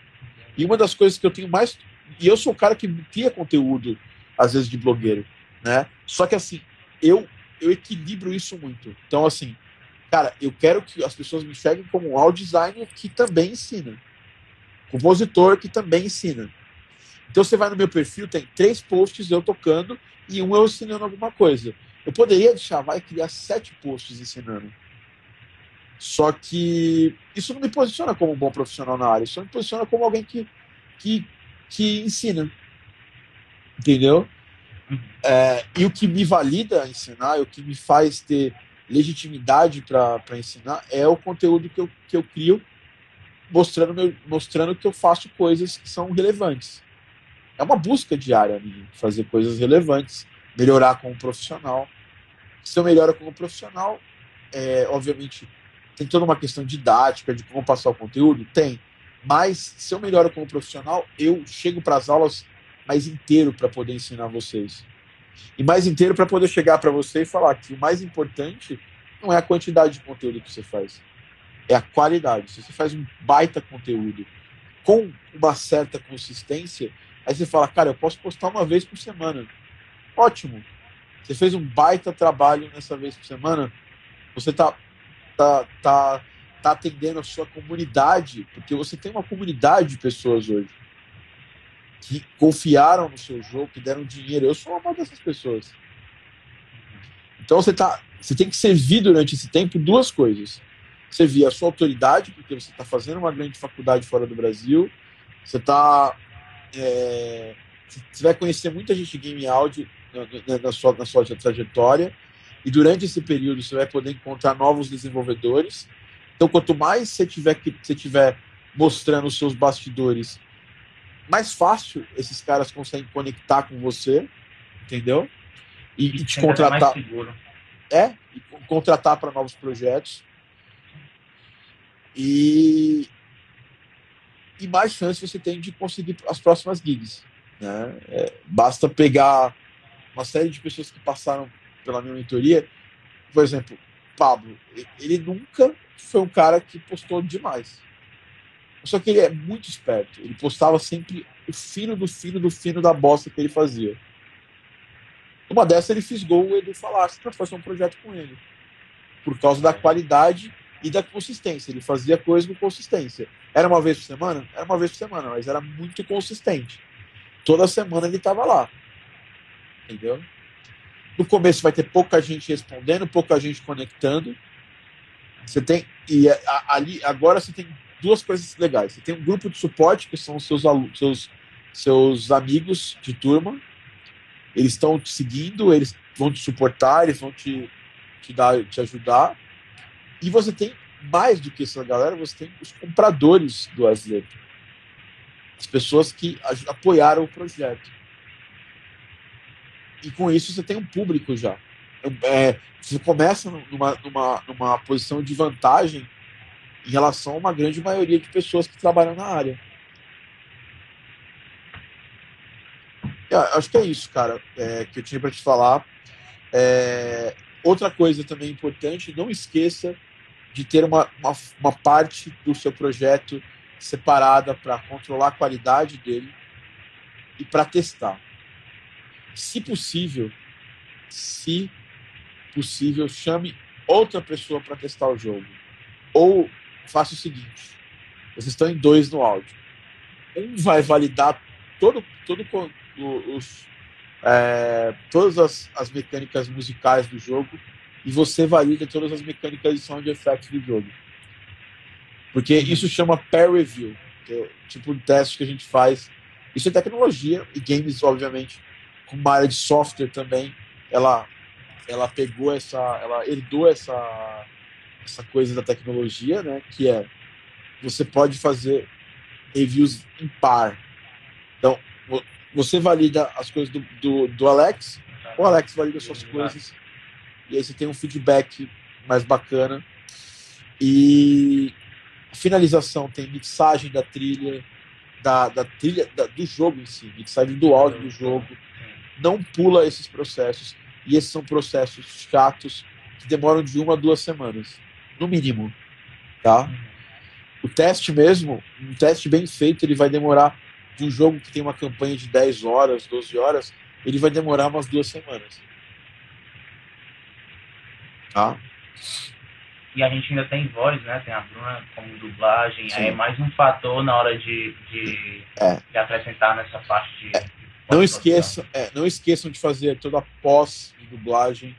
E uma das coisas que eu tenho mais e eu sou o cara que cria conteúdo às vezes de blogueiro né? Só que assim, eu eu equilibro isso muito. Então assim, cara, eu quero que as pessoas me enxerguem como um audio designer que também ensina, compositor que também ensina. Então você vai no meu perfil, tem três posts eu tocando e um eu ensinando alguma coisa. Eu poderia deixar, vai criar sete posts ensinando. Só que isso não me posiciona como um bom profissional na área, isso me posiciona como alguém que, que, que ensina. Entendeu? É, e o que me valida a ensinar, o que me faz ter legitimidade para ensinar, é o conteúdo que eu, que eu crio, mostrando, meu, mostrando que eu faço coisas que são relevantes. É uma busca diária minha, fazer coisas relevantes, melhorar como profissional. Se eu melhoro como profissional, é, obviamente, tem toda uma questão didática de como passar o conteúdo? Tem. Mas se eu melhoro como profissional, eu chego para as aulas mais inteiro para poder ensinar vocês. E mais inteiro para poder chegar para você e falar que o mais importante não é a quantidade de conteúdo que você faz, é a qualidade. Se você faz um baita conteúdo com uma certa consistência, aí você fala, cara, eu posso postar uma vez por semana. Ótimo. Você fez um baita trabalho nessa vez por semana. Você tá, tá, tá, tá atendendo a sua comunidade, porque você tem uma comunidade de pessoas hoje que confiaram no seu jogo, que deram dinheiro. Eu sou uma dessas pessoas. Então você tá, você tem que servir durante esse tempo duas coisas. Servir a sua autoridade, porque você está fazendo uma grande faculdade fora do Brasil. Você está é, você vai conhecer muita gente game áudio na, na, sua, na sua trajetória. E durante esse período você vai poder encontrar novos desenvolvedores. Então, quanto mais você tiver, que, você tiver mostrando os seus bastidores, mais fácil esses caras conseguem conectar com você, entendeu? E, e te contratar. É, e contratar para novos projetos. E, e mais chance você tem de conseguir as próximas gigs. Né? É, basta pegar uma série de pessoas que passaram pela minha mentoria. Por exemplo, Pablo, ele nunca foi um cara que postou demais. Só que ele é muito esperto. Ele postava sempre o fino do fino do fino da bosta que ele fazia. Uma dessas ele fisgou o Edu Falassi para fazer um projeto com ele. Por causa da qualidade e da consistência. Ele fazia coisa com consistência. Era uma vez por semana? Era uma vez por semana, mas era muito consistente. Toda semana ele estava lá. Entendeu? No começo vai ter pouca gente respondendo, pouca gente conectando. Você tem. E ali, agora você tem duas coisas legais. Você tem um grupo de suporte, que são seus, seus, seus amigos de turma. Eles estão te seguindo, eles vão te suportar, eles vão te, te, dar, te ajudar. E você tem mais do que essa galera, você tem os compradores do Asleto. As pessoas que apoiaram o projeto. E com isso você tem um público já. É, você começa numa, numa, numa posição de vantagem em relação a uma grande maioria de pessoas que trabalham na área. Eu acho que é isso, cara, é, que eu tinha para te falar. É, outra coisa também importante, não esqueça de ter uma, uma, uma parte do seu projeto separada para controlar a qualidade dele e para testar. Se possível, se possível, chame outra pessoa para testar o jogo. Ou faça o seguinte: vocês estão em dois no áudio. Um vai validar todo, todo os, é, todas as, as mecânicas musicais do jogo e você valida todas as mecânicas de sound effects do jogo. Porque isso chama peer review, que é o tipo de teste que a gente faz. Isso é tecnologia e games, obviamente, uma área de software também. Ela, ela pegou essa, ela herdou essa, essa coisa da tecnologia, né? Que é você pode fazer reviews em par. Então, você valida as coisas do, do, do Alex, o Alex valida suas coisas, e aí você tem um feedback mais bacana. E a finalização tem mixagem da trilha, da, da trilha da, do jogo em si, mixagem do áudio do jogo. Não pula esses processos. E esses são processos chatos que demoram de uma a duas semanas no mínimo, tá? O teste mesmo, um teste bem feito, ele vai demorar de um jogo que tem uma campanha de 10 horas, 12 horas, ele vai demorar umas duas semanas. Tá? E a gente ainda tem voz, né? Tem a Bruna como dublagem. Sim. Aí é mais um fator na hora de, de, é. de acrescentar nessa parte de. É. Não, esqueçam, é, não esqueçam de fazer toda a pós de dublagem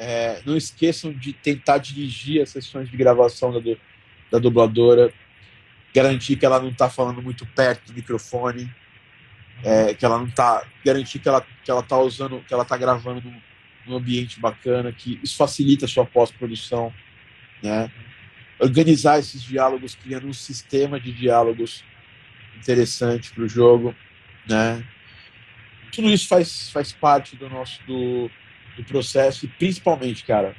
é, não esqueçam de tentar dirigir as sessões de gravação da, da dubladora, garantir que ela não está falando muito perto do microfone, é, que ela não está, garantir que ela que ela está usando, que ela está gravando num, num, ambiente bacana, que isso facilita a sua pós-produção, né? Organizar esses diálogos, criando um sistema de diálogos interessante para o jogo, né? Tudo isso faz, faz parte do nosso do, do processo e principalmente, cara,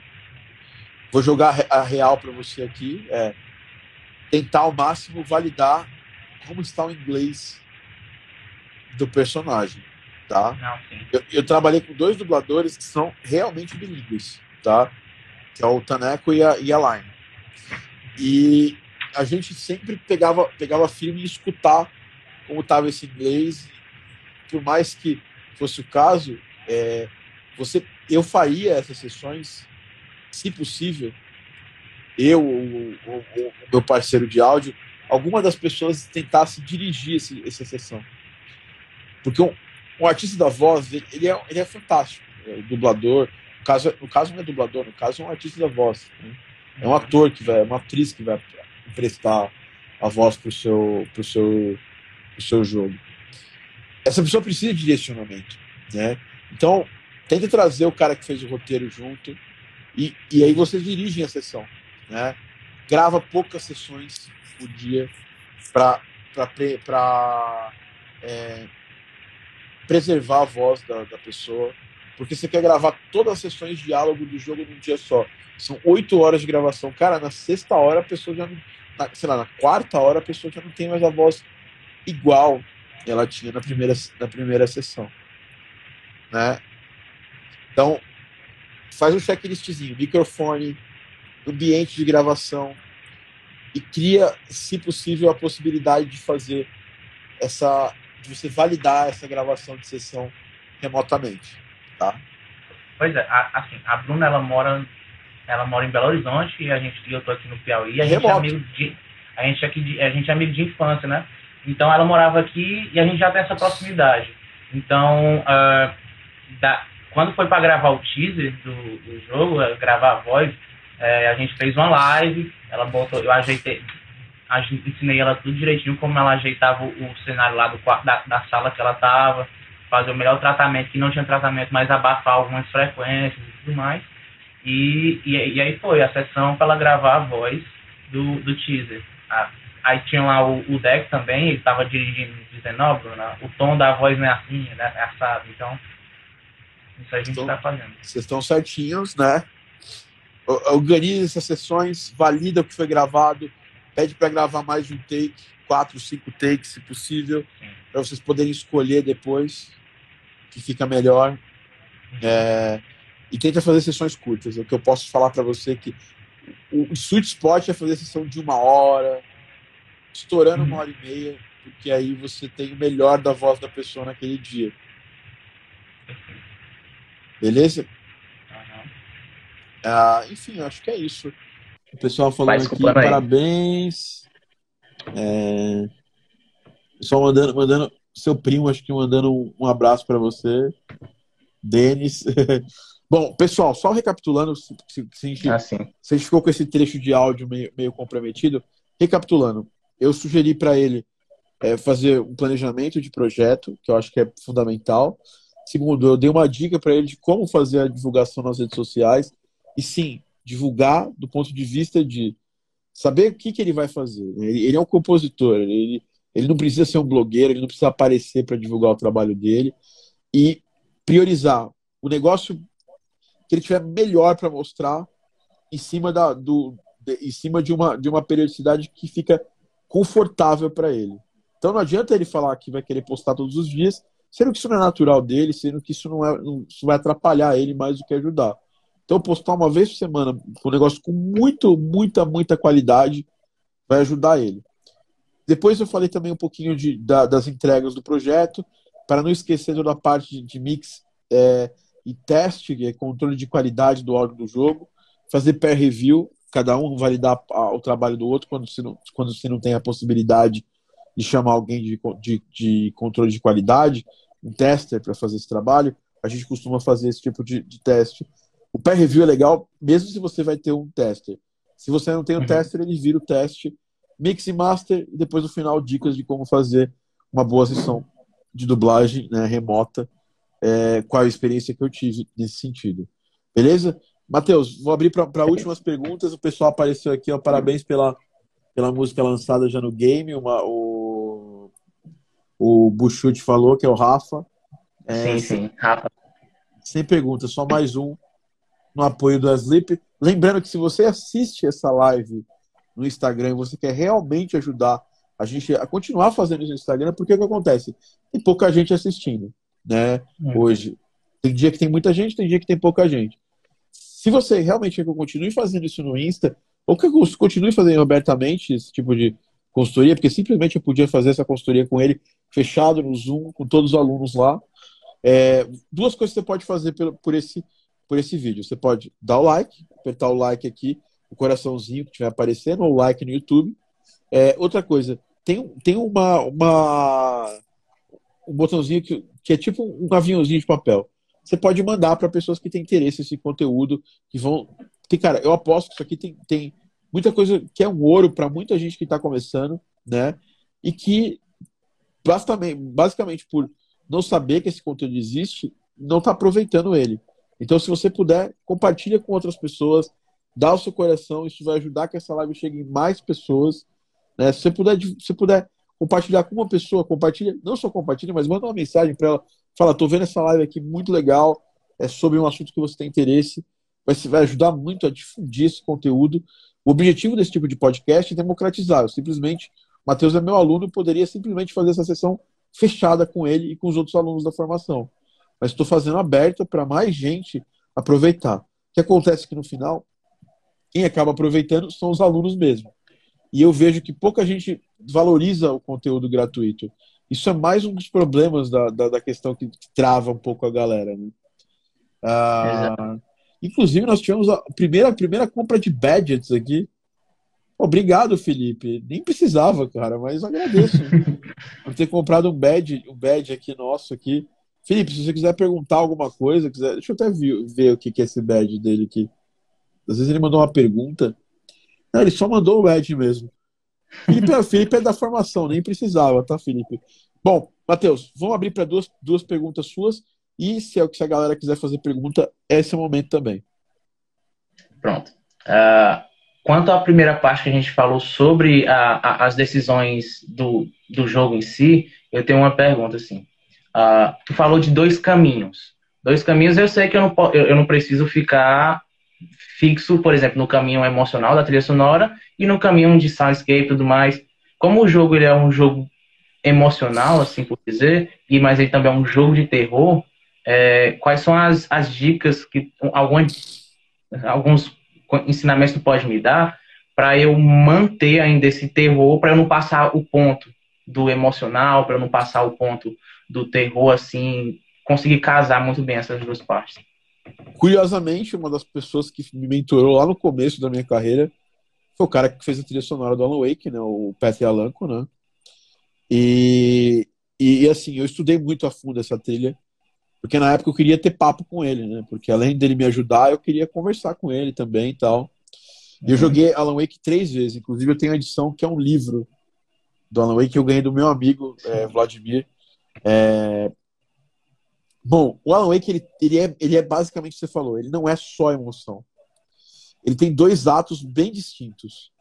vou jogar a real para você aqui, é tentar ao máximo validar como está o inglês do personagem, tá? Não, eu, eu, trabalhei com dois dubladores que são realmente bilíngues, tá? Que é o Taneco e a, e a Line. E a gente sempre pegava, pegava filme e escutar como estava esse inglês, por mais que fosse o caso, é, você, eu faria essas sessões, se possível, eu, o, o, meu parceiro de áudio, alguma das pessoas tentasse dirigir esse, essa sessão. Porque um, um artista da voz, ele, é, ele é fantástico. É, o dublador, no caso, no caso não é dublador, no caso é um artista da voz. Né? É um ator que vai, é uma atriz que vai emprestar a voz para o seu, pro seu, pro seu jogo. Essa pessoa precisa de direcionamento. Né? Então, tente trazer o cara que fez o roteiro junto e, e aí vocês dirigem a sessão. Né? Grava poucas sessões por dia para é, preservar a voz da, da pessoa, porque você quer gravar todas as sessões de diálogo do jogo num dia só. São oito horas de gravação. Cara, na sexta hora a pessoa já não. Na, sei lá, na quarta hora a pessoa já não tem mais a voz igual ela tinha na primeira, na primeira sessão. Né? Então, faz um checklistzinho, microfone, ambiente de gravação e cria, se possível, a possibilidade de fazer essa, de você validar essa gravação de sessão remotamente, tá? Pois é, a, assim, a Bruna ela mora, ela mora em Belo Horizonte e a gente, eu tô aqui no Piauí, a gente é amigo de, a gente é aqui de, a gente é amigo de infância, né? Então ela morava aqui e a gente já tem essa proximidade. Então, uh, da, quando foi para gravar o teaser do, do jogo, gravar a voz, é, a gente fez uma live, ela botou, eu ajeitei, ensinei ela tudo direitinho, como ela ajeitava o, cenário lá do, da, da sala que ela estava, fazer o melhor tratamento, que não tinha tratamento, mas abafar algumas frequências e tudo mais. E, e, e aí foi a sessão para ela gravar a voz do, do teaser. Ah, aí tinha lá o, o deck também, ele estava dirigindo, dizendo, ó, Bruna, o tom da voz não é assim, né, é assado. Então, isso a gente está fazendo. Vocês estão certinhos, né? Organize essas sessões, valida o que foi gravado, pede para gravar mais de um take, quatro, cinco takes, se possível, para vocês poderem escolher depois que fica melhor. Uhum. É, e tenta fazer sessões curtas. É o que eu posso falar para você que o sweet spot é fazer sessão de uma hora, estourando uma uhum. hora e meia, porque aí você tem o melhor da voz da pessoa naquele dia. Beleza? Uhum. Ah, enfim, acho que é isso. O pessoal falando aqui, parabéns. É... Pessoal mandando, mandando, seu primo, acho que mandando um, abraço para você. Denis. (laughs) Bom, pessoal, só recapitulando, se, se, se, a gente, ah, se, a gente, ficou com esse trecho de áudio meio, meio comprometido, recapitulando, eu sugeri para ele é, fazer um planejamento de projeto, que eu acho que é fundamental. Segundo, eu dei uma dica para ele de como fazer a divulgação nas redes sociais. E sim, divulgar do ponto de vista de saber o que, que ele vai fazer. Ele, ele é um compositor, ele, ele não precisa ser um blogueiro, ele não precisa aparecer para divulgar o trabalho dele. E priorizar o negócio que ele tiver melhor para mostrar em cima, da, do, de, em cima de, uma, de uma periodicidade que fica confortável para ele. Então não adianta ele falar que vai querer postar todos os dias, sendo que isso não é natural dele, sendo que isso não, é, não isso vai atrapalhar ele mais do que ajudar. Então, postar uma vez por semana um negócio com muito, muita, muita qualidade vai ajudar ele. Depois eu falei também um pouquinho de, da, das entregas do projeto, para não esquecer toda a parte de, de mix é, e teste, é controle de qualidade do áudio do jogo, fazer peer review, cada um validar o trabalho do outro quando você não, quando você não tem a possibilidade de chamar alguém de, de, de controle de qualidade, um tester para fazer esse trabalho. A gente costuma fazer esse tipo de, de teste o peer review é legal, mesmo se você vai ter um tester. Se você não tem um uhum. tester, ele vira o teste, mix e master, e depois no final dicas de como fazer uma boa sessão de dublagem né, remota, é, qual a experiência que eu tive nesse sentido. Beleza? Matheus, vou abrir para (laughs) últimas perguntas. O pessoal apareceu aqui, ó, parabéns pela, pela música lançada já no game. Uma, o o Buchute falou, que é o Rafa. É, sim, sim, Rafa. Sem pergunta, só mais um no apoio do Asleep. Lembrando que se você assiste essa live no Instagram e você quer realmente ajudar a gente a continuar fazendo isso no Instagram, porque o que acontece? Tem pouca gente assistindo, né? É. Hoje. Tem dia que tem muita gente, tem dia que tem pouca gente. Se você realmente quer que eu continue fazendo isso no Insta, ou que eu continue fazendo abertamente esse tipo de consultoria, porque simplesmente eu podia fazer essa consultoria com ele fechado no Zoom, com todos os alunos lá, É, duas coisas você pode fazer por, por, esse, por esse vídeo. Você pode dar o like, apertar o like aqui, o coraçãozinho que estiver aparecendo, ou o like no YouTube. É, outra coisa, tem, tem uma, uma um botãozinho que, que é tipo um aviãozinho de papel. Você pode mandar para pessoas que têm interesse nesse conteúdo, que vão. Tem, cara, eu aposto que isso aqui tem, tem muita coisa que é um ouro para muita gente que está começando, né? E que basicamente por não saber que esse conteúdo existe, não está aproveitando ele. Então, se você puder, compartilha com outras pessoas, dá o seu coração, isso vai ajudar que essa live chegue em mais pessoas. Né? Se você puder, se puder compartilhar com uma pessoa, compartilha, não só compartilha, mas manda uma mensagem para ela. Fala, tô vendo essa live aqui muito legal, é sobre um assunto que você tem interesse. Vai, vai ajudar muito a difundir esse conteúdo. O objetivo desse tipo de podcast é democratizar. Eu simplesmente, Matheus é meu aluno, poderia simplesmente fazer essa sessão fechada com ele e com os outros alunos da formação. Mas estou fazendo aberta para mais gente aproveitar. O que acontece é que no final, quem acaba aproveitando são os alunos mesmo. E eu vejo que pouca gente valoriza o conteúdo gratuito. Isso é mais um dos problemas da, da, da questão que, que, trava um pouco a galera. Né? Ah, inclusive, nós tivemos a primeira, a primeira compra de badges aqui. Obrigado, Felipe. Nem precisava, cara, mas agradeço (laughs) por ter comprado um badge, um badge aqui nosso aqui. Felipe, se você quiser perguntar alguma coisa, quiser, deixa eu até ver, ver o que é esse badge dele aqui. Às vezes ele mandou uma pergunta. Não, ele só mandou o badge mesmo. Felipe, é, Felipe é da formação, nem precisava, tá, Felipe? Bom, Matheus, vamos abrir para duas, duas perguntas suas. E se, é, se a galera quiser fazer pergunta, esse é o momento também. Pronto. Uh, quanto à primeira parte que a gente falou sobre a, a, as decisões do, do jogo em si, eu tenho uma pergunta assim. Uh, tu falou de dois caminhos. Dois caminhos, eu sei que eu não, eu, eu não preciso ficar fixo, por exemplo, no caminho emocional da trilha sonora e no caminho de soundscape e tudo mais. Como o jogo ele é um jogo emocional, assim por dizer, e mas ele também é um jogo de terror, é, quais são as, as dicas que alguns, alguns ensinamentos tu pode me dar para eu manter ainda esse terror, para eu não passar o ponto do emocional, para eu não passar o ponto do terror, assim, conseguir casar muito bem essas duas partes. Curiosamente, uma das pessoas que me mentorou lá no começo da minha carreira foi o cara que fez a trilha sonora do Alan Wake, né? O Pat Alanco, né? E, e, assim, eu estudei muito a fundo essa trilha, porque na época eu queria ter papo com ele, né? Porque além dele me ajudar, eu queria conversar com ele também e tal. E eu uhum. joguei Alan Wake três vezes. Inclusive, eu tenho a edição que é um livro do Alan Wake que eu ganhei do meu amigo é, Vladimir. É, Bom, o Alan Wake, ele, ele, é, ele é basicamente o que você falou, ele não é só emoção. Ele tem dois atos bem distintos.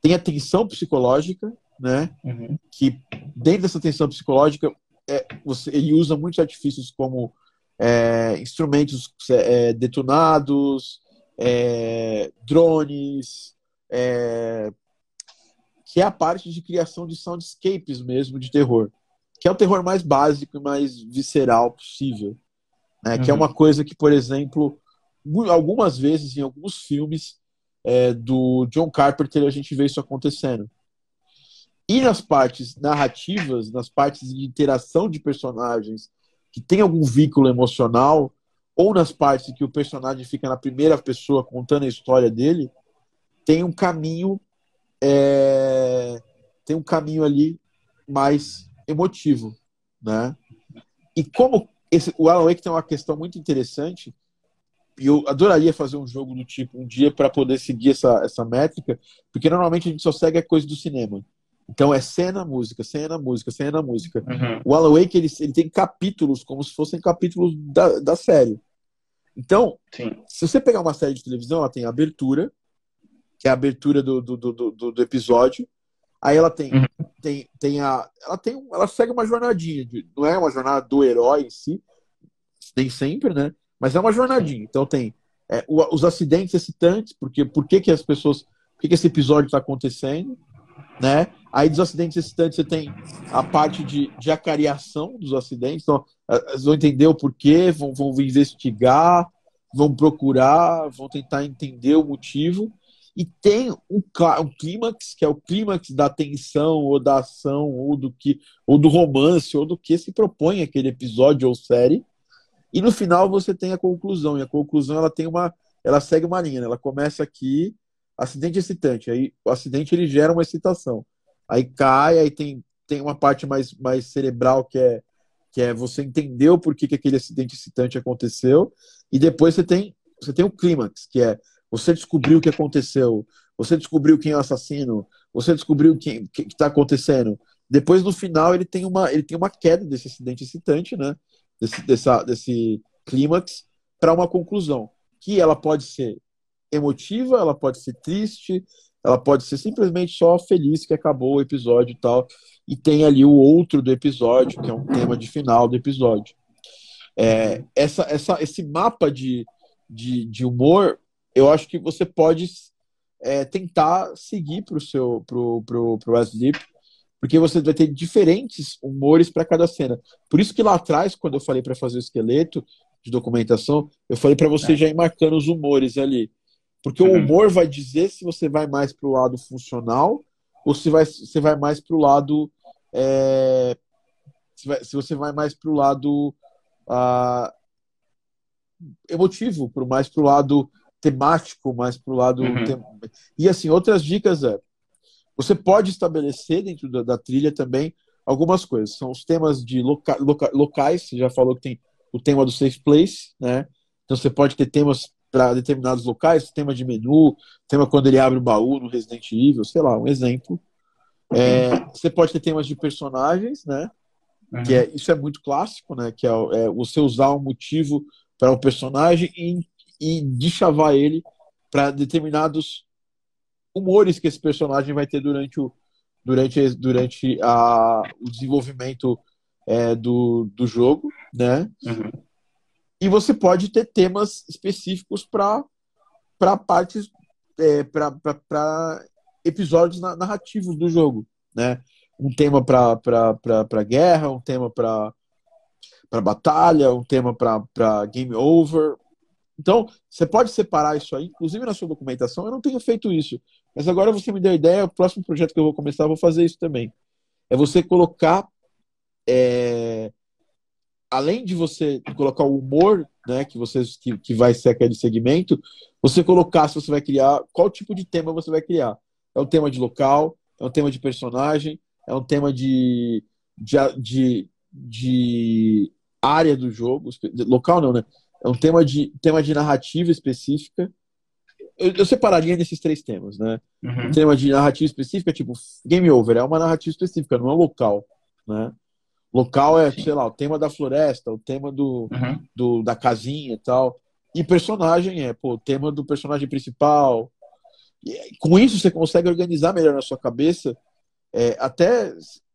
Tem a tensão psicológica, né? Uhum. Que dentro dessa tensão psicológica, é, você, ele usa muitos artifícios como é, instrumentos é, detonados, é, drones, é, que é a parte de criação de soundscapes mesmo de terror que é o terror mais básico e mais visceral possível. Né? Uhum. Que é uhum. uma coisa que, por exemplo, algumas vezes em alguns filmes é, do John Carpenter a gente vê isso acontecendo. E nas partes narrativas, nas partes de interação de personagens que tem algum vínculo emocional, ou nas partes que o personagem fica na primeira pessoa contando a história dele, tem um caminho é, tem um caminho ali mais emotivo, né? E como esse, o Alan Wake tem uma questão muito interessante, e eu adoraria fazer um jogo do tipo um dia para poder seguir essa, essa métrica, porque normalmente a gente só segue a coisa do cinema. Então é cena, música, cena, música, cena, música. Uhum. O Alan Wake ele, ele tem capítulos como se fossem capítulos da, da série. Então, Sim. se você pegar uma série de televisão, ela tem a abertura, que é a abertura do, do, do, do, do episódio, Aí ela tem, uhum. tem, tem a. Ela tem. Ela segue uma jornadinha. De, não é uma jornada do herói em si, nem sempre, né? Mas é uma jornadinha. Então tem é, o, os acidentes excitantes, porque por que, que as pessoas. Por que, que esse episódio está acontecendo? Né? Aí dos acidentes excitantes você tem a parte de, de acariação dos acidentes. Então, eles vão entender o porquê, vão, vão investigar, vão procurar, vão tentar entender o motivo e tem um, um clímax, que é o clímax da tensão, ou da ação, ou do que, ou do romance, ou do que se propõe aquele episódio ou série, E no final você tem a conclusão, e a conclusão ela tem uma, ela segue uma linha, né? ela começa aqui, acidente excitante, aí o acidente ele gera uma excitação, aí cai, aí tem, tem uma parte mais, mais cerebral que é que é você entendeu por que, que aquele acidente excitante aconteceu, e depois você tem você tem o clímax, que é você descobriu o que aconteceu, você descobriu quem é o assassino, você descobriu o que está acontecendo. Depois, no final, ele tem uma, ele tem uma queda desse acidente excitante, né? Desse, dessa, desse clímax, para uma conclusão. Que ela pode ser emotiva, ela pode ser triste, ela pode ser simplesmente só feliz que acabou o episódio e tal. E tem ali o outro do episódio, que é um tema de final do episódio. É, essa, essa, esse mapa de, de, de humor, eu acho que você pode é, tentar seguir para o seu pro, pro, pro Sleep, porque você vai ter diferentes humores para cada cena. Por isso que lá atrás, quando eu falei para fazer o esqueleto de documentação, eu falei para você é. já ir marcando os humores ali. Porque uhum. o humor vai dizer se você vai mais para o lado funcional ou se vai, você vai mais para o lado. É, se, vai, se, você vai mais para o lado uh, emotivo, pro, mais para o lado temático, mais para o lado. Uhum. Tem... E assim, outras dicas é: você pode estabelecer dentro da, da trilha também algumas coisas. São os temas de loca, loca, locais, você já falou que tem o tema do safe place, né? Então você pode ter temas para determinados locais, tema de menu, tema quando ele abre o baú no Resident Evil, sei lá, um exemplo. É, você pode ter temas de personagens, né? Uhum. Que é, isso é muito clássico, né? Que é, é você usar um motivo para o um personagem e e deschavar ele para determinados humores que esse personagem vai ter durante o, durante, durante a, o desenvolvimento é, do, do jogo, né? Uhum. E você pode ter temas específicos para partes, é, para episódios narrativos do jogo, né? Um tema para guerra, um tema para batalha, um tema para game over, então, você pode separar isso aí, inclusive na sua documentação. Eu não tenho feito isso, mas agora você me deu ideia. O próximo projeto que eu vou começar, eu vou fazer isso também. É você colocar, é, além de você colocar o humor, né, que você que, que vai ser aquele segmento, você colocar se você vai criar qual tipo de tema você vai criar. É um tema de local, é um tema de personagem, é um tema de, de, de, de área do jogo, local não, né? É um tema de, tema de narrativa específica. Eu, eu separaria nesses três temas, né? Uhum. Um tema de narrativa específica, tipo, Game Over, é uma narrativa específica, não é local, né? Local é, Sim. sei lá, o tema da floresta, o tema do, uhum. do, da casinha e tal. E personagem é, pô, o tema do personagem principal. E, com isso você consegue organizar melhor na sua cabeça é, até,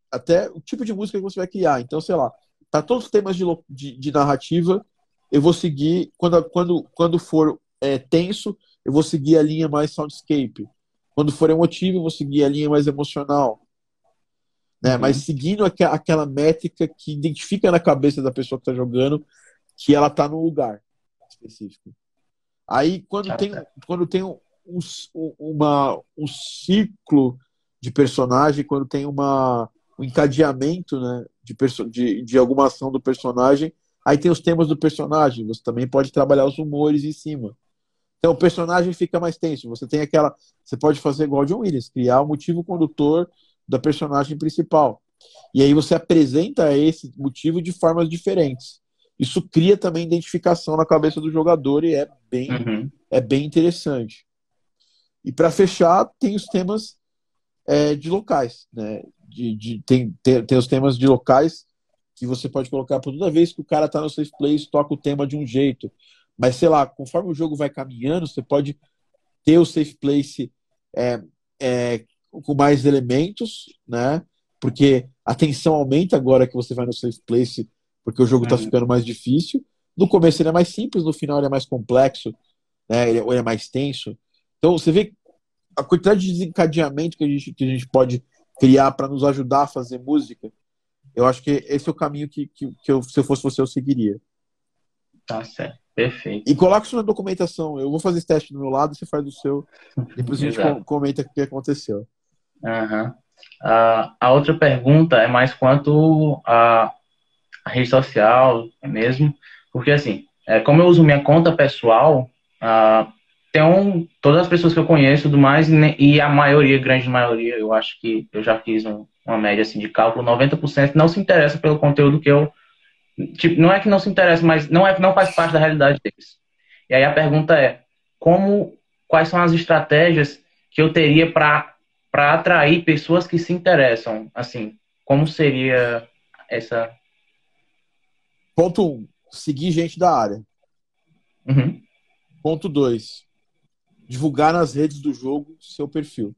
até o tipo de música que você vai criar. Então, sei lá, para todos os temas de, de, de narrativa, eu vou seguir, quando, quando, quando for é, tenso, eu vou seguir a linha mais soundscape. Quando for emotivo, eu vou seguir a linha mais emocional. Né? Uhum. Mas seguindo aqu aquela métrica que identifica na cabeça da pessoa que está jogando que ela está no lugar específico. Aí, quando tem, quando tem um, uma, um ciclo de personagem, quando tem uma, um encadeamento né, de, de, de alguma ação do personagem, Aí tem os temas do personagem, você também pode trabalhar os humores em cima. Então o personagem fica mais tenso. Você tem aquela. Você pode fazer igual John Williams, criar o motivo condutor da personagem principal. E aí você apresenta esse motivo de formas diferentes. Isso cria também identificação na cabeça do jogador e é bem, uhum. é bem interessante. E para fechar, tem os temas é, de locais. Né? De, de, tem, tem, tem os temas de locais que você pode colocar por toda vez que o cara tá no safe place, toca o tema de um jeito. Mas, sei lá, conforme o jogo vai caminhando, você pode ter o safe place é, é, com mais elementos, né? Porque a tensão aumenta agora que você vai no safe place, porque o jogo está uhum. ficando mais difícil. No começo ele é mais simples, no final ele é mais complexo, né? Ele, ele é mais tenso. Então você vê a quantidade de desencadeamento que a gente, que a gente pode criar para nos ajudar a fazer música eu acho que esse é o caminho que, que, que eu, se eu fosse você, eu seguiria. Tá certo. Perfeito. E coloca isso na documentação. Eu vou fazer esse teste do meu lado, você faz do seu. Depois a gente comenta o que aconteceu. Uhum. Uh, a outra pergunta é mais quanto a, a rede social, mesmo? Porque, assim, é, como eu uso minha conta pessoal, ah, tem um, todas as pessoas que eu conheço do mais, e a maioria, grande maioria, eu acho que eu já fiz um, uma média assim, de cálculo, 90% não se interessa pelo conteúdo que eu. Tipo, não é que não se interessa, mas não, é, não faz parte da realidade deles. E aí a pergunta é: como, quais são as estratégias que eu teria para atrair pessoas que se interessam? Assim, como seria essa. Ponto 1. Um, seguir gente da área. Uhum. Ponto 2 divulgar nas redes do jogo seu perfil.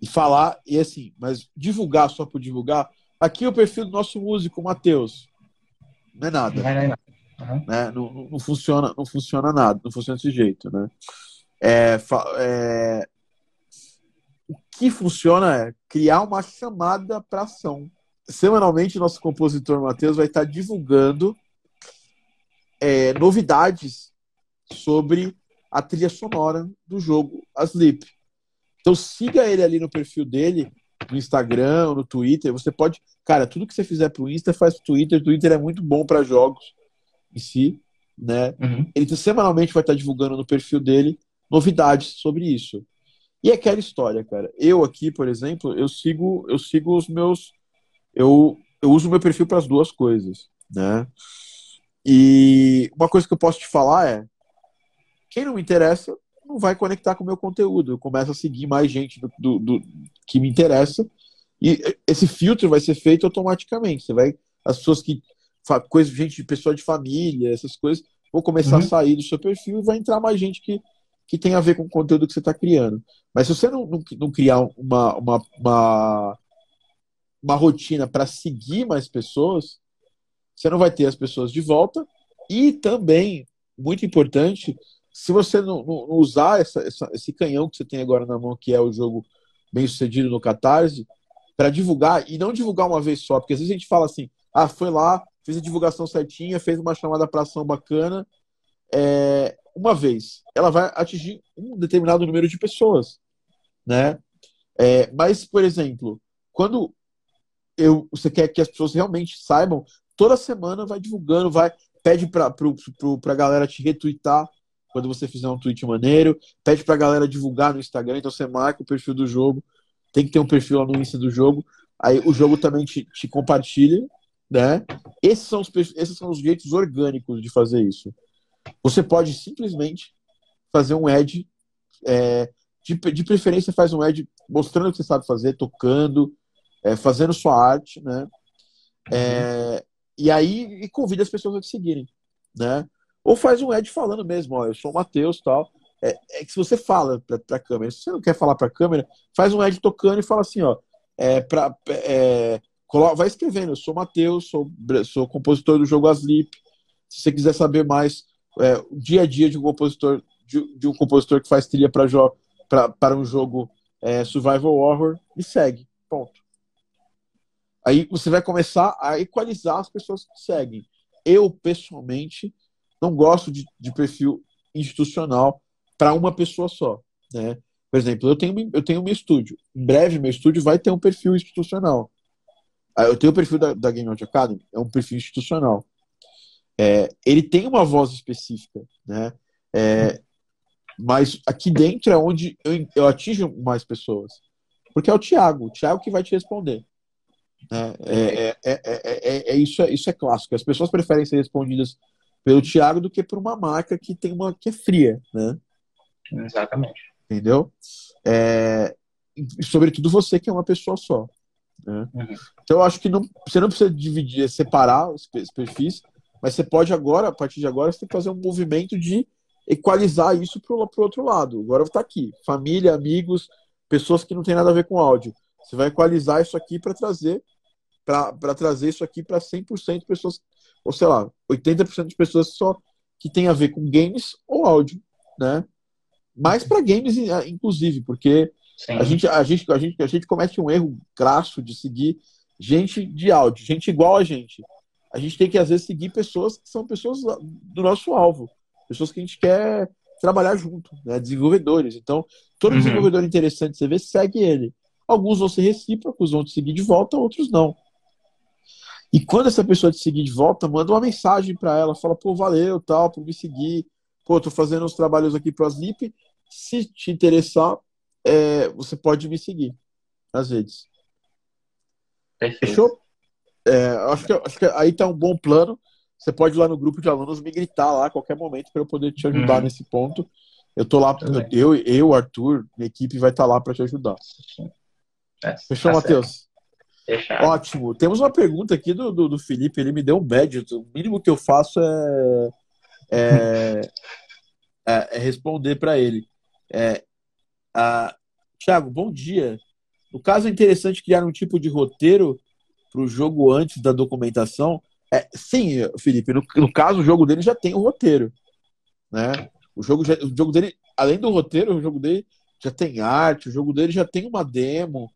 E falar, e assim, mas divulgar só por divulgar. Aqui é o perfil do nosso músico, Matheus. Não é nada. Não, é nada. Uhum. Né? Não, não, não, funciona, não funciona nada, não funciona desse jeito, né? É, é... O que funciona é criar uma chamada para ação. Semanalmente, nosso compositor Matheus vai estar divulgando é, novidades sobre a trilha sonora do jogo Asleep. Então siga ele ali no perfil dele, no Instagram, no Twitter. Você pode, cara, tudo que você fizer pro Insta faz pro Twitter. O Twitter é muito bom para jogos em si, né? Uhum. Ele semanalmente vai estar divulgando no perfil dele novidades sobre isso. E é aquela história, cara. Eu aqui, por exemplo, eu sigo, eu sigo os meus, eu, eu uso o meu perfil para as duas coisas, né? E uma coisa que eu posso te falar é, quem não me interessa não vai conectar com o meu conteúdo. Eu começo a seguir mais gente do, do, do, que me interessa e esse filtro vai ser feito automaticamente. Você vai as pessoas que coisa gente pessoa de família, essas coisas vão começar uhum. a sair do seu perfil e vai entrar mais gente que que tem a ver com o conteúdo que você está criando. Mas se você não, não, não criar uma, uma, uma, uma rotina para seguir mais pessoas, você não vai ter as pessoas de volta. E também, muito importante, se você não, não, usar essa, essa, esse canhão que você tem agora na mão, que é o jogo bem sucedido no Catarse, para divulgar, e não divulgar uma vez só, porque às vezes a gente fala assim, ah, foi lá, fez a divulgação certinha, fez uma chamada para ação bacana, é, uma vez. Ela vai atingir um determinado número de pessoas, né? É, mas, por exemplo, quando eu, você quer que as pessoas realmente saibam, toda semana vai divulgando, vai pede para a galera te retweetar quando você fizer um tweet maneiro, pede pra galera divulgar no Instagram, então você marca o perfil do jogo, tem que ter um perfil lá no Insta do jogo, aí o jogo também te, te compartilha, né? Esses são, os, esses são os jeitos orgânicos de fazer isso. Você pode simplesmente fazer um ad, é, de, de preferência faz um ad mostrando o que você sabe fazer, tocando, é, fazendo sua arte, né? É, e aí e convida as pessoas a te seguirem, né? Ou faz um ad falando mesmo, ó, eu sou o Matheus tal. É, é, que se você fala pra, pra câmera, se você não quer falar pra câmera, faz um ad tocando e fala assim, ó, é, pra, é, vai escrevendo, eu sou o Matheus, sou, sou compositor do jogo Asleep. Se você quiser saber mais é, o dia a dia de um compositor, de, de um compositor que faz trilha para jo um jogo é, survival horror, me segue. Ponto. Aí você vai começar a equalizar as pessoas que seguem. Eu, pessoalmente, não gosto de, de perfil institucional para uma pessoa só. Né? Por exemplo, eu tenho, eu tenho meu estúdio. Em breve, meu estúdio vai ter um perfil institucional. Ah, eu tenho o perfil da, da Game Out Academy, é um perfil institucional. É, ele tem uma voz específica, né? É, mas aqui dentro é onde eu, eu atingo mais pessoas. Porque é o Thiago, o Thiago que vai te responder. É, é, é, é, isso, é, isso é clássico. As pessoas preferem ser respondidas pelo Thiago do que por uma marca que tem uma que é fria, né? Exatamente. Entendeu? É, sobretudo você que é uma pessoa só. Né? Uhum. Então eu acho que não, você não precisa dividir, separar os perfis, mas você pode agora, a partir de agora, você tem que fazer um movimento de equalizar isso para o outro lado. Agora está aqui, família, amigos, pessoas que não tem nada a ver com áudio. Você vai equalizar isso aqui para trazer para trazer isso aqui para 100% de pessoas ou sei lá, 80% de pessoas só que tem a ver com games ou áudio, né? Mais para games, inclusive, porque a gente, a, gente, a, gente, a gente comete um erro graço de seguir gente de áudio, gente igual a gente. A gente tem que, às vezes, seguir pessoas que são pessoas do nosso alvo, pessoas que a gente quer trabalhar junto, né? desenvolvedores. Então, todo uhum. desenvolvedor interessante você vê, segue ele. Alguns vão ser recíprocos, vão te seguir de volta, outros não. E quando essa pessoa te seguir de volta, manda uma mensagem para ela, fala, pô, valeu, tal, por me seguir. Pô, tô fazendo uns trabalhos aqui pro Sleep. Se te interessar, é, você pode me seguir nas redes. Perfeito. Fechou? É, acho, que, acho que aí tá um bom plano. Você pode ir lá no grupo de alunos me gritar lá a qualquer momento para eu poder te ajudar uhum. nesse ponto. Eu tô lá, eu, eu, Arthur, minha equipe vai estar tá lá para te ajudar. É, Fechou, tá Matheus? Fechado. Ótimo. Temos uma pergunta aqui do, do, do, Felipe, ele me deu um médio. O mínimo que eu faço é, é, (laughs) é, é responder para ele. É, a, Tiago, bom dia. No caso, é interessante criar um tipo de roteiro para o jogo antes da documentação. É, sim, Felipe, no, no, caso, o jogo dele já tem o roteiro. Né? O, jogo já, o jogo dele, além do roteiro, o jogo dele já tem arte, o jogo dele já tem uma demo,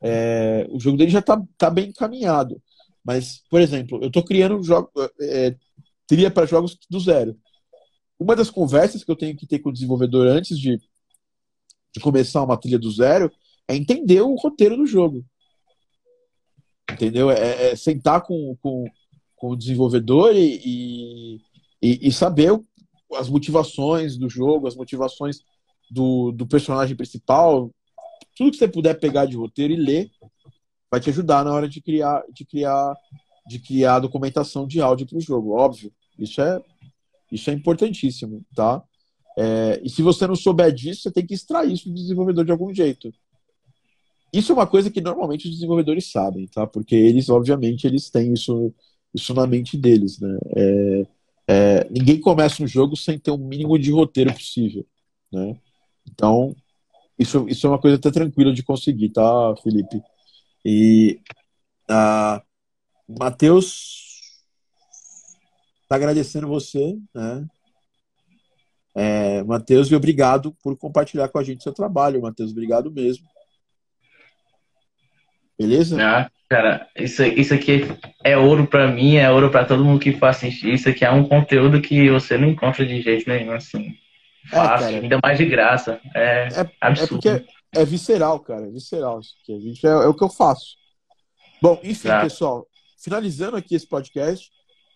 é, o jogo dele já está tá bem encaminhado. Mas, por exemplo, eu estou criando jogo, é, trilha para jogos do zero. Uma das conversas que eu tenho que ter com o desenvolvedor antes de, de começar uma trilha do zero é entender o roteiro do jogo. Entendeu? É, é sentar com, com, com, o desenvolvedor e, e, e saber as motivações do jogo, as motivações do, do personagem principal, tudo que você puder pegar de roteiro e ler vai te ajudar na hora de criar de criar de criar documentação de áudio para o jogo óbvio. Isso é isso é importantíssimo tá? É, e se você não souber disso você tem que extrair isso do desenvolvedor de algum jeito. Isso é uma coisa que normalmente os desenvolvedores sabem tá? Porque eles obviamente eles têm isso isso na mente deles né? É, é, ninguém começa um jogo sem ter o um mínimo de roteiro possível né? Então isso, isso é uma coisa até tranquila de conseguir, tá, Felipe? E a Matheus está agradecendo você, né? É, Matheus, obrigado por compartilhar com a gente seu trabalho, Matheus. Obrigado mesmo. Beleza? Ah, cara, isso, isso aqui é ouro para mim, é ouro para todo mundo que for assistir. Isso aqui é um conteúdo que você não encontra de jeito nenhum, assim. Fácil, é, ainda mais de graça. É, é, é absurdo. É porque é visceral, cara. É visceral isso gente é, é o que eu faço. Bom, enfim, Exato. pessoal. Finalizando aqui esse podcast,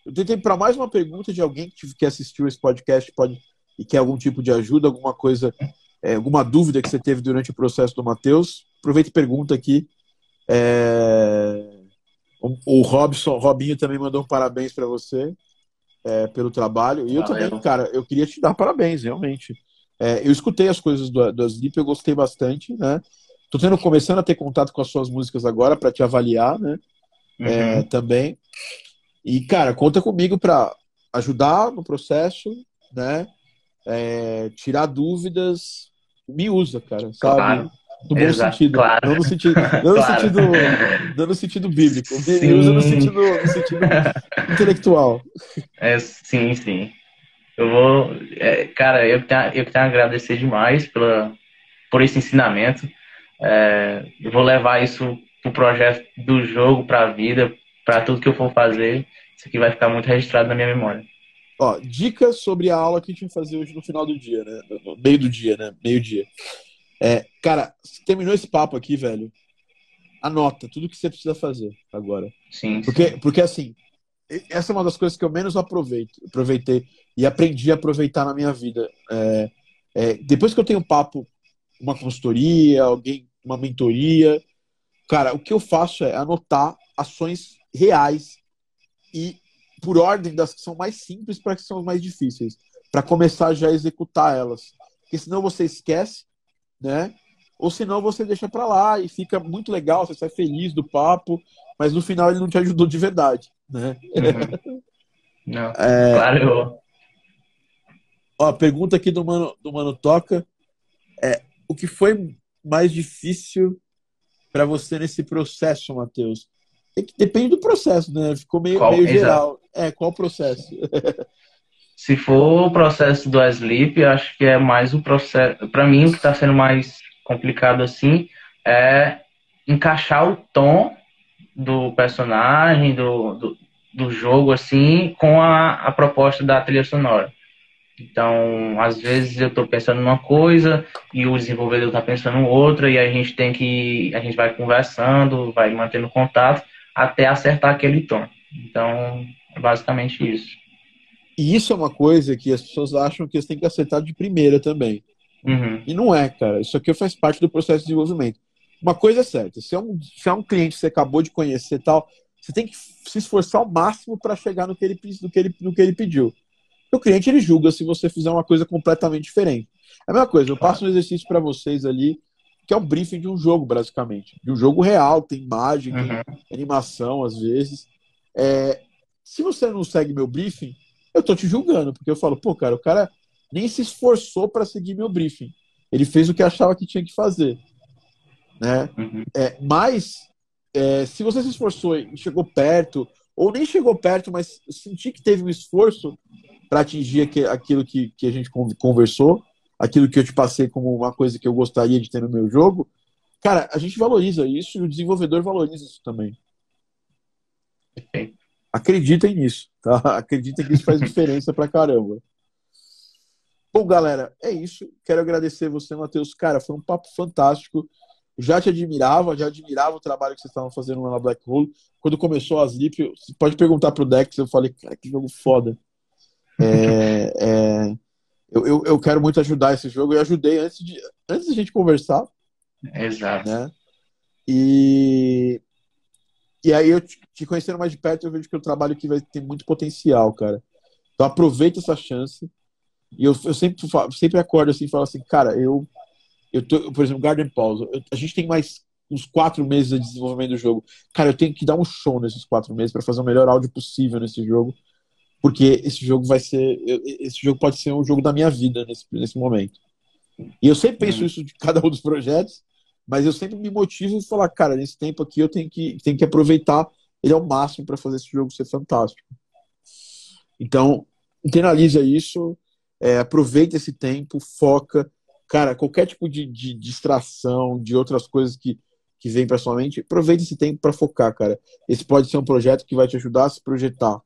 eu tentei para mais uma pergunta de alguém que, que assistiu esse podcast pode, e quer algum tipo de ajuda, alguma coisa, é, alguma dúvida que você teve durante o processo do Matheus. Aproveita e pergunta aqui. É... O Robson, Robinho também mandou um parabéns para você é, pelo trabalho. E eu também, cara, eu queria te dar parabéns, realmente. É, eu escutei as coisas do, do Sleep, eu gostei bastante, né? Tô tendo, começando a ter contato com as suas músicas agora para te avaliar, né? É, uhum. É, também. E, cara, conta comigo para ajudar no processo, né? É, tirar dúvidas. Me usa, cara, sabe? Claro. No bom Exato, sentido. Claro. Não no sentido, não no sentido, não no sentido bíblico. Sim. Usa no sentido, no sentido (laughs) intelectual. É, sim, sim. Eu vou. É, cara, eu tenho, eu tenho a agradecer demais pela, por esse ensinamento. É, eu vou levar isso pro projeto do jogo, para a vida, para tudo que eu for fazer. Isso aqui vai ficar muito registrado na minha memória. Ó, dicas sobre a aula que a gente vai fazer hoje no final do dia, né? No meio do dia, né? Meio dia. É, cara, terminou esse papo aqui, velho. Anota tudo que você precisa fazer agora. Sim. Porque, sim. porque assim, essa é uma das coisas que eu menos aproveito, aproveitei e aprendi a aproveitar na minha vida. É, é, depois que eu tenho papo, uma consultoria, alguém, uma mentoria, cara, o que eu faço é anotar ações reais e por ordem das que são mais simples para que são mais difíceis, para começar já a executar elas. Porque senão você esquece né? Ou senão você deixa para lá e fica muito legal, você sai feliz do papo, mas no final ele não te ajudou de verdade, né? Uhum. Não, é... claro. Ó, pergunta aqui do Mano, do Mano Toca. É, o que foi mais difícil para você nesse processo, Matheus? É que depende do processo, né? Ficou meio, qual, meio geral. É, qual o processo? (laughs) Se for o processo do Sleep, acho que é mais o processo. Para mim, o que está sendo mais complicado assim é encaixar o tom do personagem, do, do, do jogo, assim, com a, a proposta da trilha sonora. Então, às vezes eu estou pensando numa coisa e o desenvolvedor está pensando em outra e a gente tem que a gente vai conversando, vai mantendo contato até acertar aquele tom. Então, é basicamente isso. E isso é uma coisa que as pessoas acham que eles têm que acertar de primeira também. Uhum. E não é, cara. Isso aqui faz parte do processo de desenvolvimento. Uma coisa é certa: se é um, se é um cliente que você acabou de conhecer e tal, você tem que se esforçar ao máximo para chegar no que, ele, no, que ele, no que ele pediu. O cliente ele julga se você fizer uma coisa completamente diferente. É a mesma coisa, eu passo um exercício para vocês ali, que é o briefing de um jogo, basicamente. De um jogo real, tem imagem, uhum. tem animação, às vezes. É, se você não segue meu briefing, eu tô te julgando, porque eu falo, pô, cara, o cara nem se esforçou para seguir meu briefing. Ele fez o que achava que tinha que fazer. Né? Uhum. É, mas, é, se você se esforçou e chegou perto, ou nem chegou perto, mas senti que teve um esforço para atingir aquilo que, que a gente conversou, aquilo que eu te passei como uma coisa que eu gostaria de ter no meu jogo, cara, a gente valoriza isso e o desenvolvedor valoriza isso também. Acreditem nisso, tá? (laughs) Acreditem que isso faz diferença pra caramba. Bom, galera, é isso. Quero agradecer você, Matheus. Cara, foi um papo fantástico. Já te admirava, já admirava o trabalho que vocês estavam fazendo lá na Black Hole. Quando começou a Sleep, você pode perguntar pro Dex, eu falei, cara, que jogo foda. É, é, eu, eu, eu, quero muito ajudar esse jogo. Eu ajudei antes de, antes de a gente conversar. Exato. Né? E, e aí eu te conhecendo mais de perto, eu vejo que o trabalho aqui vai ter muito potencial, cara. Então aproveita essa chance. E eu, eu sempre, sempre acordo assim e falo assim, cara, eu, eu tô, por exemplo, Garden Pause, eu, a gente tem mais uns quatro meses de desenvolvimento do jogo. Cara, eu tenho que dar um show nesses quatro meses para fazer o melhor áudio possível nesse jogo porque esse jogo vai ser. Esse jogo pode ser o jogo da minha vida nesse, nesse momento. E eu sempre penso uhum. isso de cada um dos projetos, mas eu sempre me motivo e falar, cara, nesse tempo aqui eu tenho que, tenho que aproveitar ele ao máximo para fazer esse jogo ser fantástico. Então, internaliza isso, é, aproveita esse tempo, foca. Cara, qualquer tipo de, de distração, de outras coisas que, que vem para sua mente, aproveita esse tempo para focar, cara. Esse pode ser um projeto que vai te ajudar a se projetar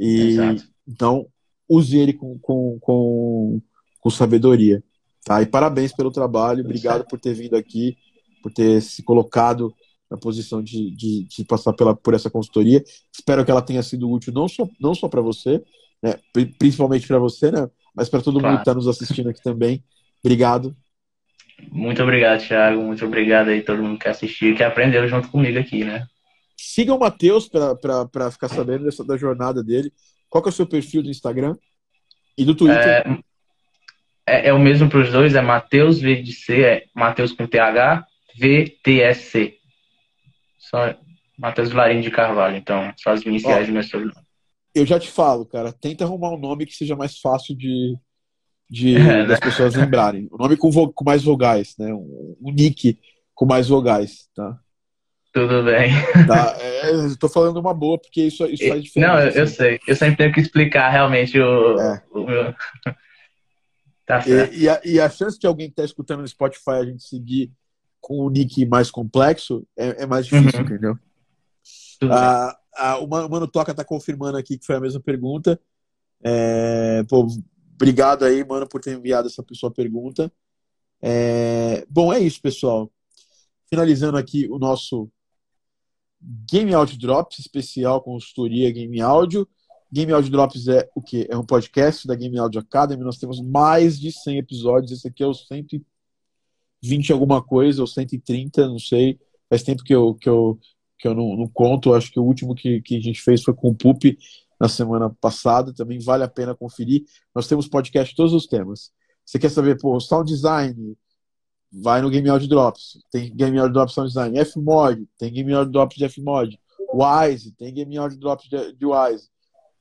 e, Exato. Então, use ele com, com, com, com sabedoria. Tá? E parabéns pelo trabalho, obrigado por ter vindo aqui, por ter se colocado na posição de, de, de, passar pela, por essa consultoria. Espero que ela tenha sido útil não só, não só para você, né, principalmente para você, né, mas para todo claro. mundo que está nos assistindo aqui também. Obrigado. Muito obrigado, Thiago. Muito obrigado aí todo mundo que assistiu e que aprendeu junto comigo aqui, né? Siga o Matheus para ficar sabendo dessa, da jornada dele. Qual é o seu perfil do Instagram e do Twitter? É, é, é o mesmo para os dois, é Matheus VDC, é Matheus com TH, VTSC. Só Matheus Vilarinho de Carvalho, então, só as iniciais do meu sobrenome. Eu já te falo, cara, tenta arrumar um nome que seja mais fácil de, de (laughs) é, das né? pessoas lembrarem. O um nome com, com mais vogais, né? Um, um nick com mais vogais, tá? Tudo bem. Tá, é, tô falando uma boa, porque isso, isso faz diferença. Não, eu, assim. sei. Eu sempre tenho que explicar realmente o, é. o meu. Tá. E, e, a, e, a, chance de alguém que tá escutando no Spotify a gente seguir com o nick mais complexo é, é mais difícil, uhum. entendeu? Ah, ah, o Mano Toca tá confirmando aqui que foi a mesma pergunta. É, pô, obrigado aí, mano, por ter enviado essa sua pergunta. É, bom, é isso, pessoal. Finalizando aqui o nosso Game Audio Drops, especial consultoria Game Audio. Game Audio Drops é o que? É um podcast da Game Audio Academy. Nós temos mais de 100 episódios. Esse aqui é o 120 alguma coisa, ou 130, não sei. Faz tempo que eu, que eu, que eu não, não conto. Acho que o último que, que a gente fez foi com o Pup na semana passada. Também vale a pena conferir. Nós temos podcast todos os temas. Você quer saber, pô, sound design, vai no Game Audio Drops. Tem Game Audio Drops Sound Design. Fmod, tem Game Audio Drops de Fmod. Wise, tem Game Audio Drops de, de Wise.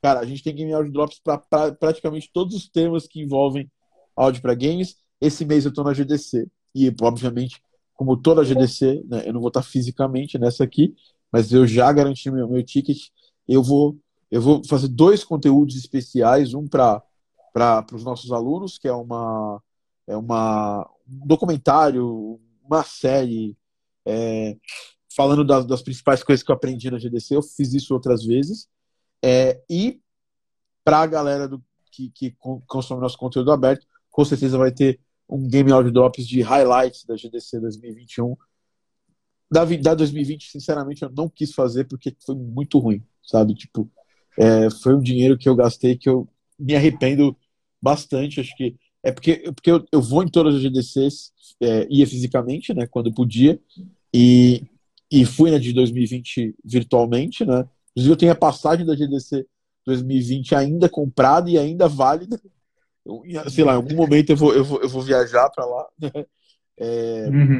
Cara, a gente tem Game Audio Drops para pra, praticamente todos os temas que envolvem áudio para games. Esse mês eu estou na GDC. E, obviamente, como toda a GDC, né, eu não vou estar fisicamente nessa aqui, mas eu já garanti meu, meu ticket. Eu vou, eu vou fazer dois conteúdos especiais, um para os nossos alunos, que é uma, é uma, um documentário, uma série, é, falando das, das, principais coisas que eu aprendi na GDC. Eu fiz isso outras vezes. É, e para a galera do, que, que consome nosso conteúdo aberto, com certeza vai ter um Game Audio Drops de highlights da GDC 2021. Da, da 2020, sinceramente, eu não quis fazer porque foi muito ruim. sabe? Tipo, é, foi um dinheiro que eu gastei que eu me arrependo bastante. Acho que é porque, porque eu, eu vou em todas as GDCs, é, ia fisicamente, né, quando podia, e, e fui na de 2020 virtualmente, né? Inclusive, eu tenho a passagem da GDC 2020 ainda comprada e ainda válida. Eu, sei lá, em algum momento eu vou, eu vou, eu vou viajar para lá. Né? É, uhum.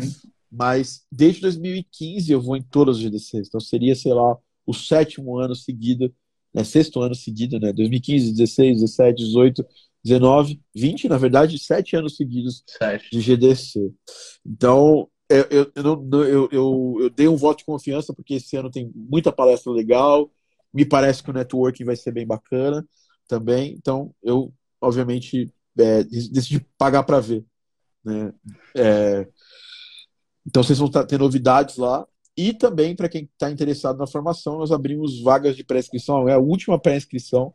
Mas desde 2015 eu vou em todas as GDCs. Então seria, sei lá, o sétimo ano seguido, né, sexto ano seguido, né? 2015, 16, 17, 18, 19, 20, na verdade, sete anos seguidos sete. de GDC. Então, eu, eu, eu, eu, eu, eu dei um voto de confiança porque esse ano tem muita palestra legal, me parece que o networking vai ser bem bacana também. Então, eu, obviamente, é, decidi pagar para ver. Né? É, então, vocês vão ter novidades lá. E também, para quem está interessado na formação, nós abrimos vagas de pré-inscrição. É a última pré-inscrição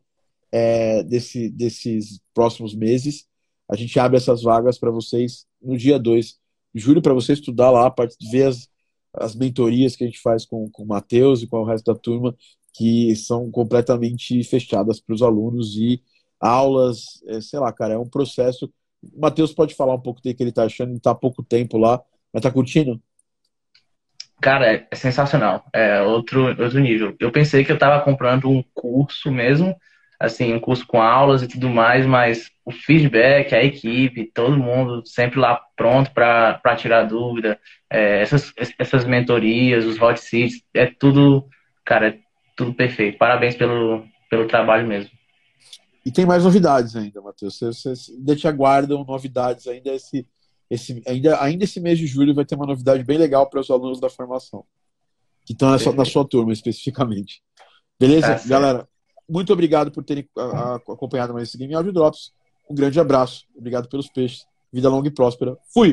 é, desse, desses próximos meses. A gente abre essas vagas para vocês no dia 2 de julho, para você estudar lá, ver as, as mentorias que a gente faz com, com o Matheus e com o resto da turma, que são completamente fechadas para os alunos e aulas, é, sei lá, cara, é um processo. O Matheus pode falar um pouco do que ele está achando, ele está há pouco tempo lá, mas está curtindo? Cara, é sensacional. É outro, outro nível. Eu pensei que eu estava comprando um curso mesmo, assim, um curso com aulas e tudo mais, mas o feedback, a equipe, todo mundo sempre lá pronto para tirar dúvida, é, essas, essas mentorias, os hot seats, é tudo, cara, é tudo perfeito. Parabéns pelo, pelo trabalho mesmo. E tem mais novidades ainda, Matheus. Vocês ainda te aguardam novidades ainda esse, esse, ainda, ainda esse mês de julho vai ter uma novidade bem legal para os alunos da formação. Que estão na sua, na sua turma especificamente. Beleza? Tá Galera, muito obrigado por terem acompanhado mais esse Game Audio Drops. Um grande abraço. Obrigado pelos peixes. Vida longa e próspera. Fui!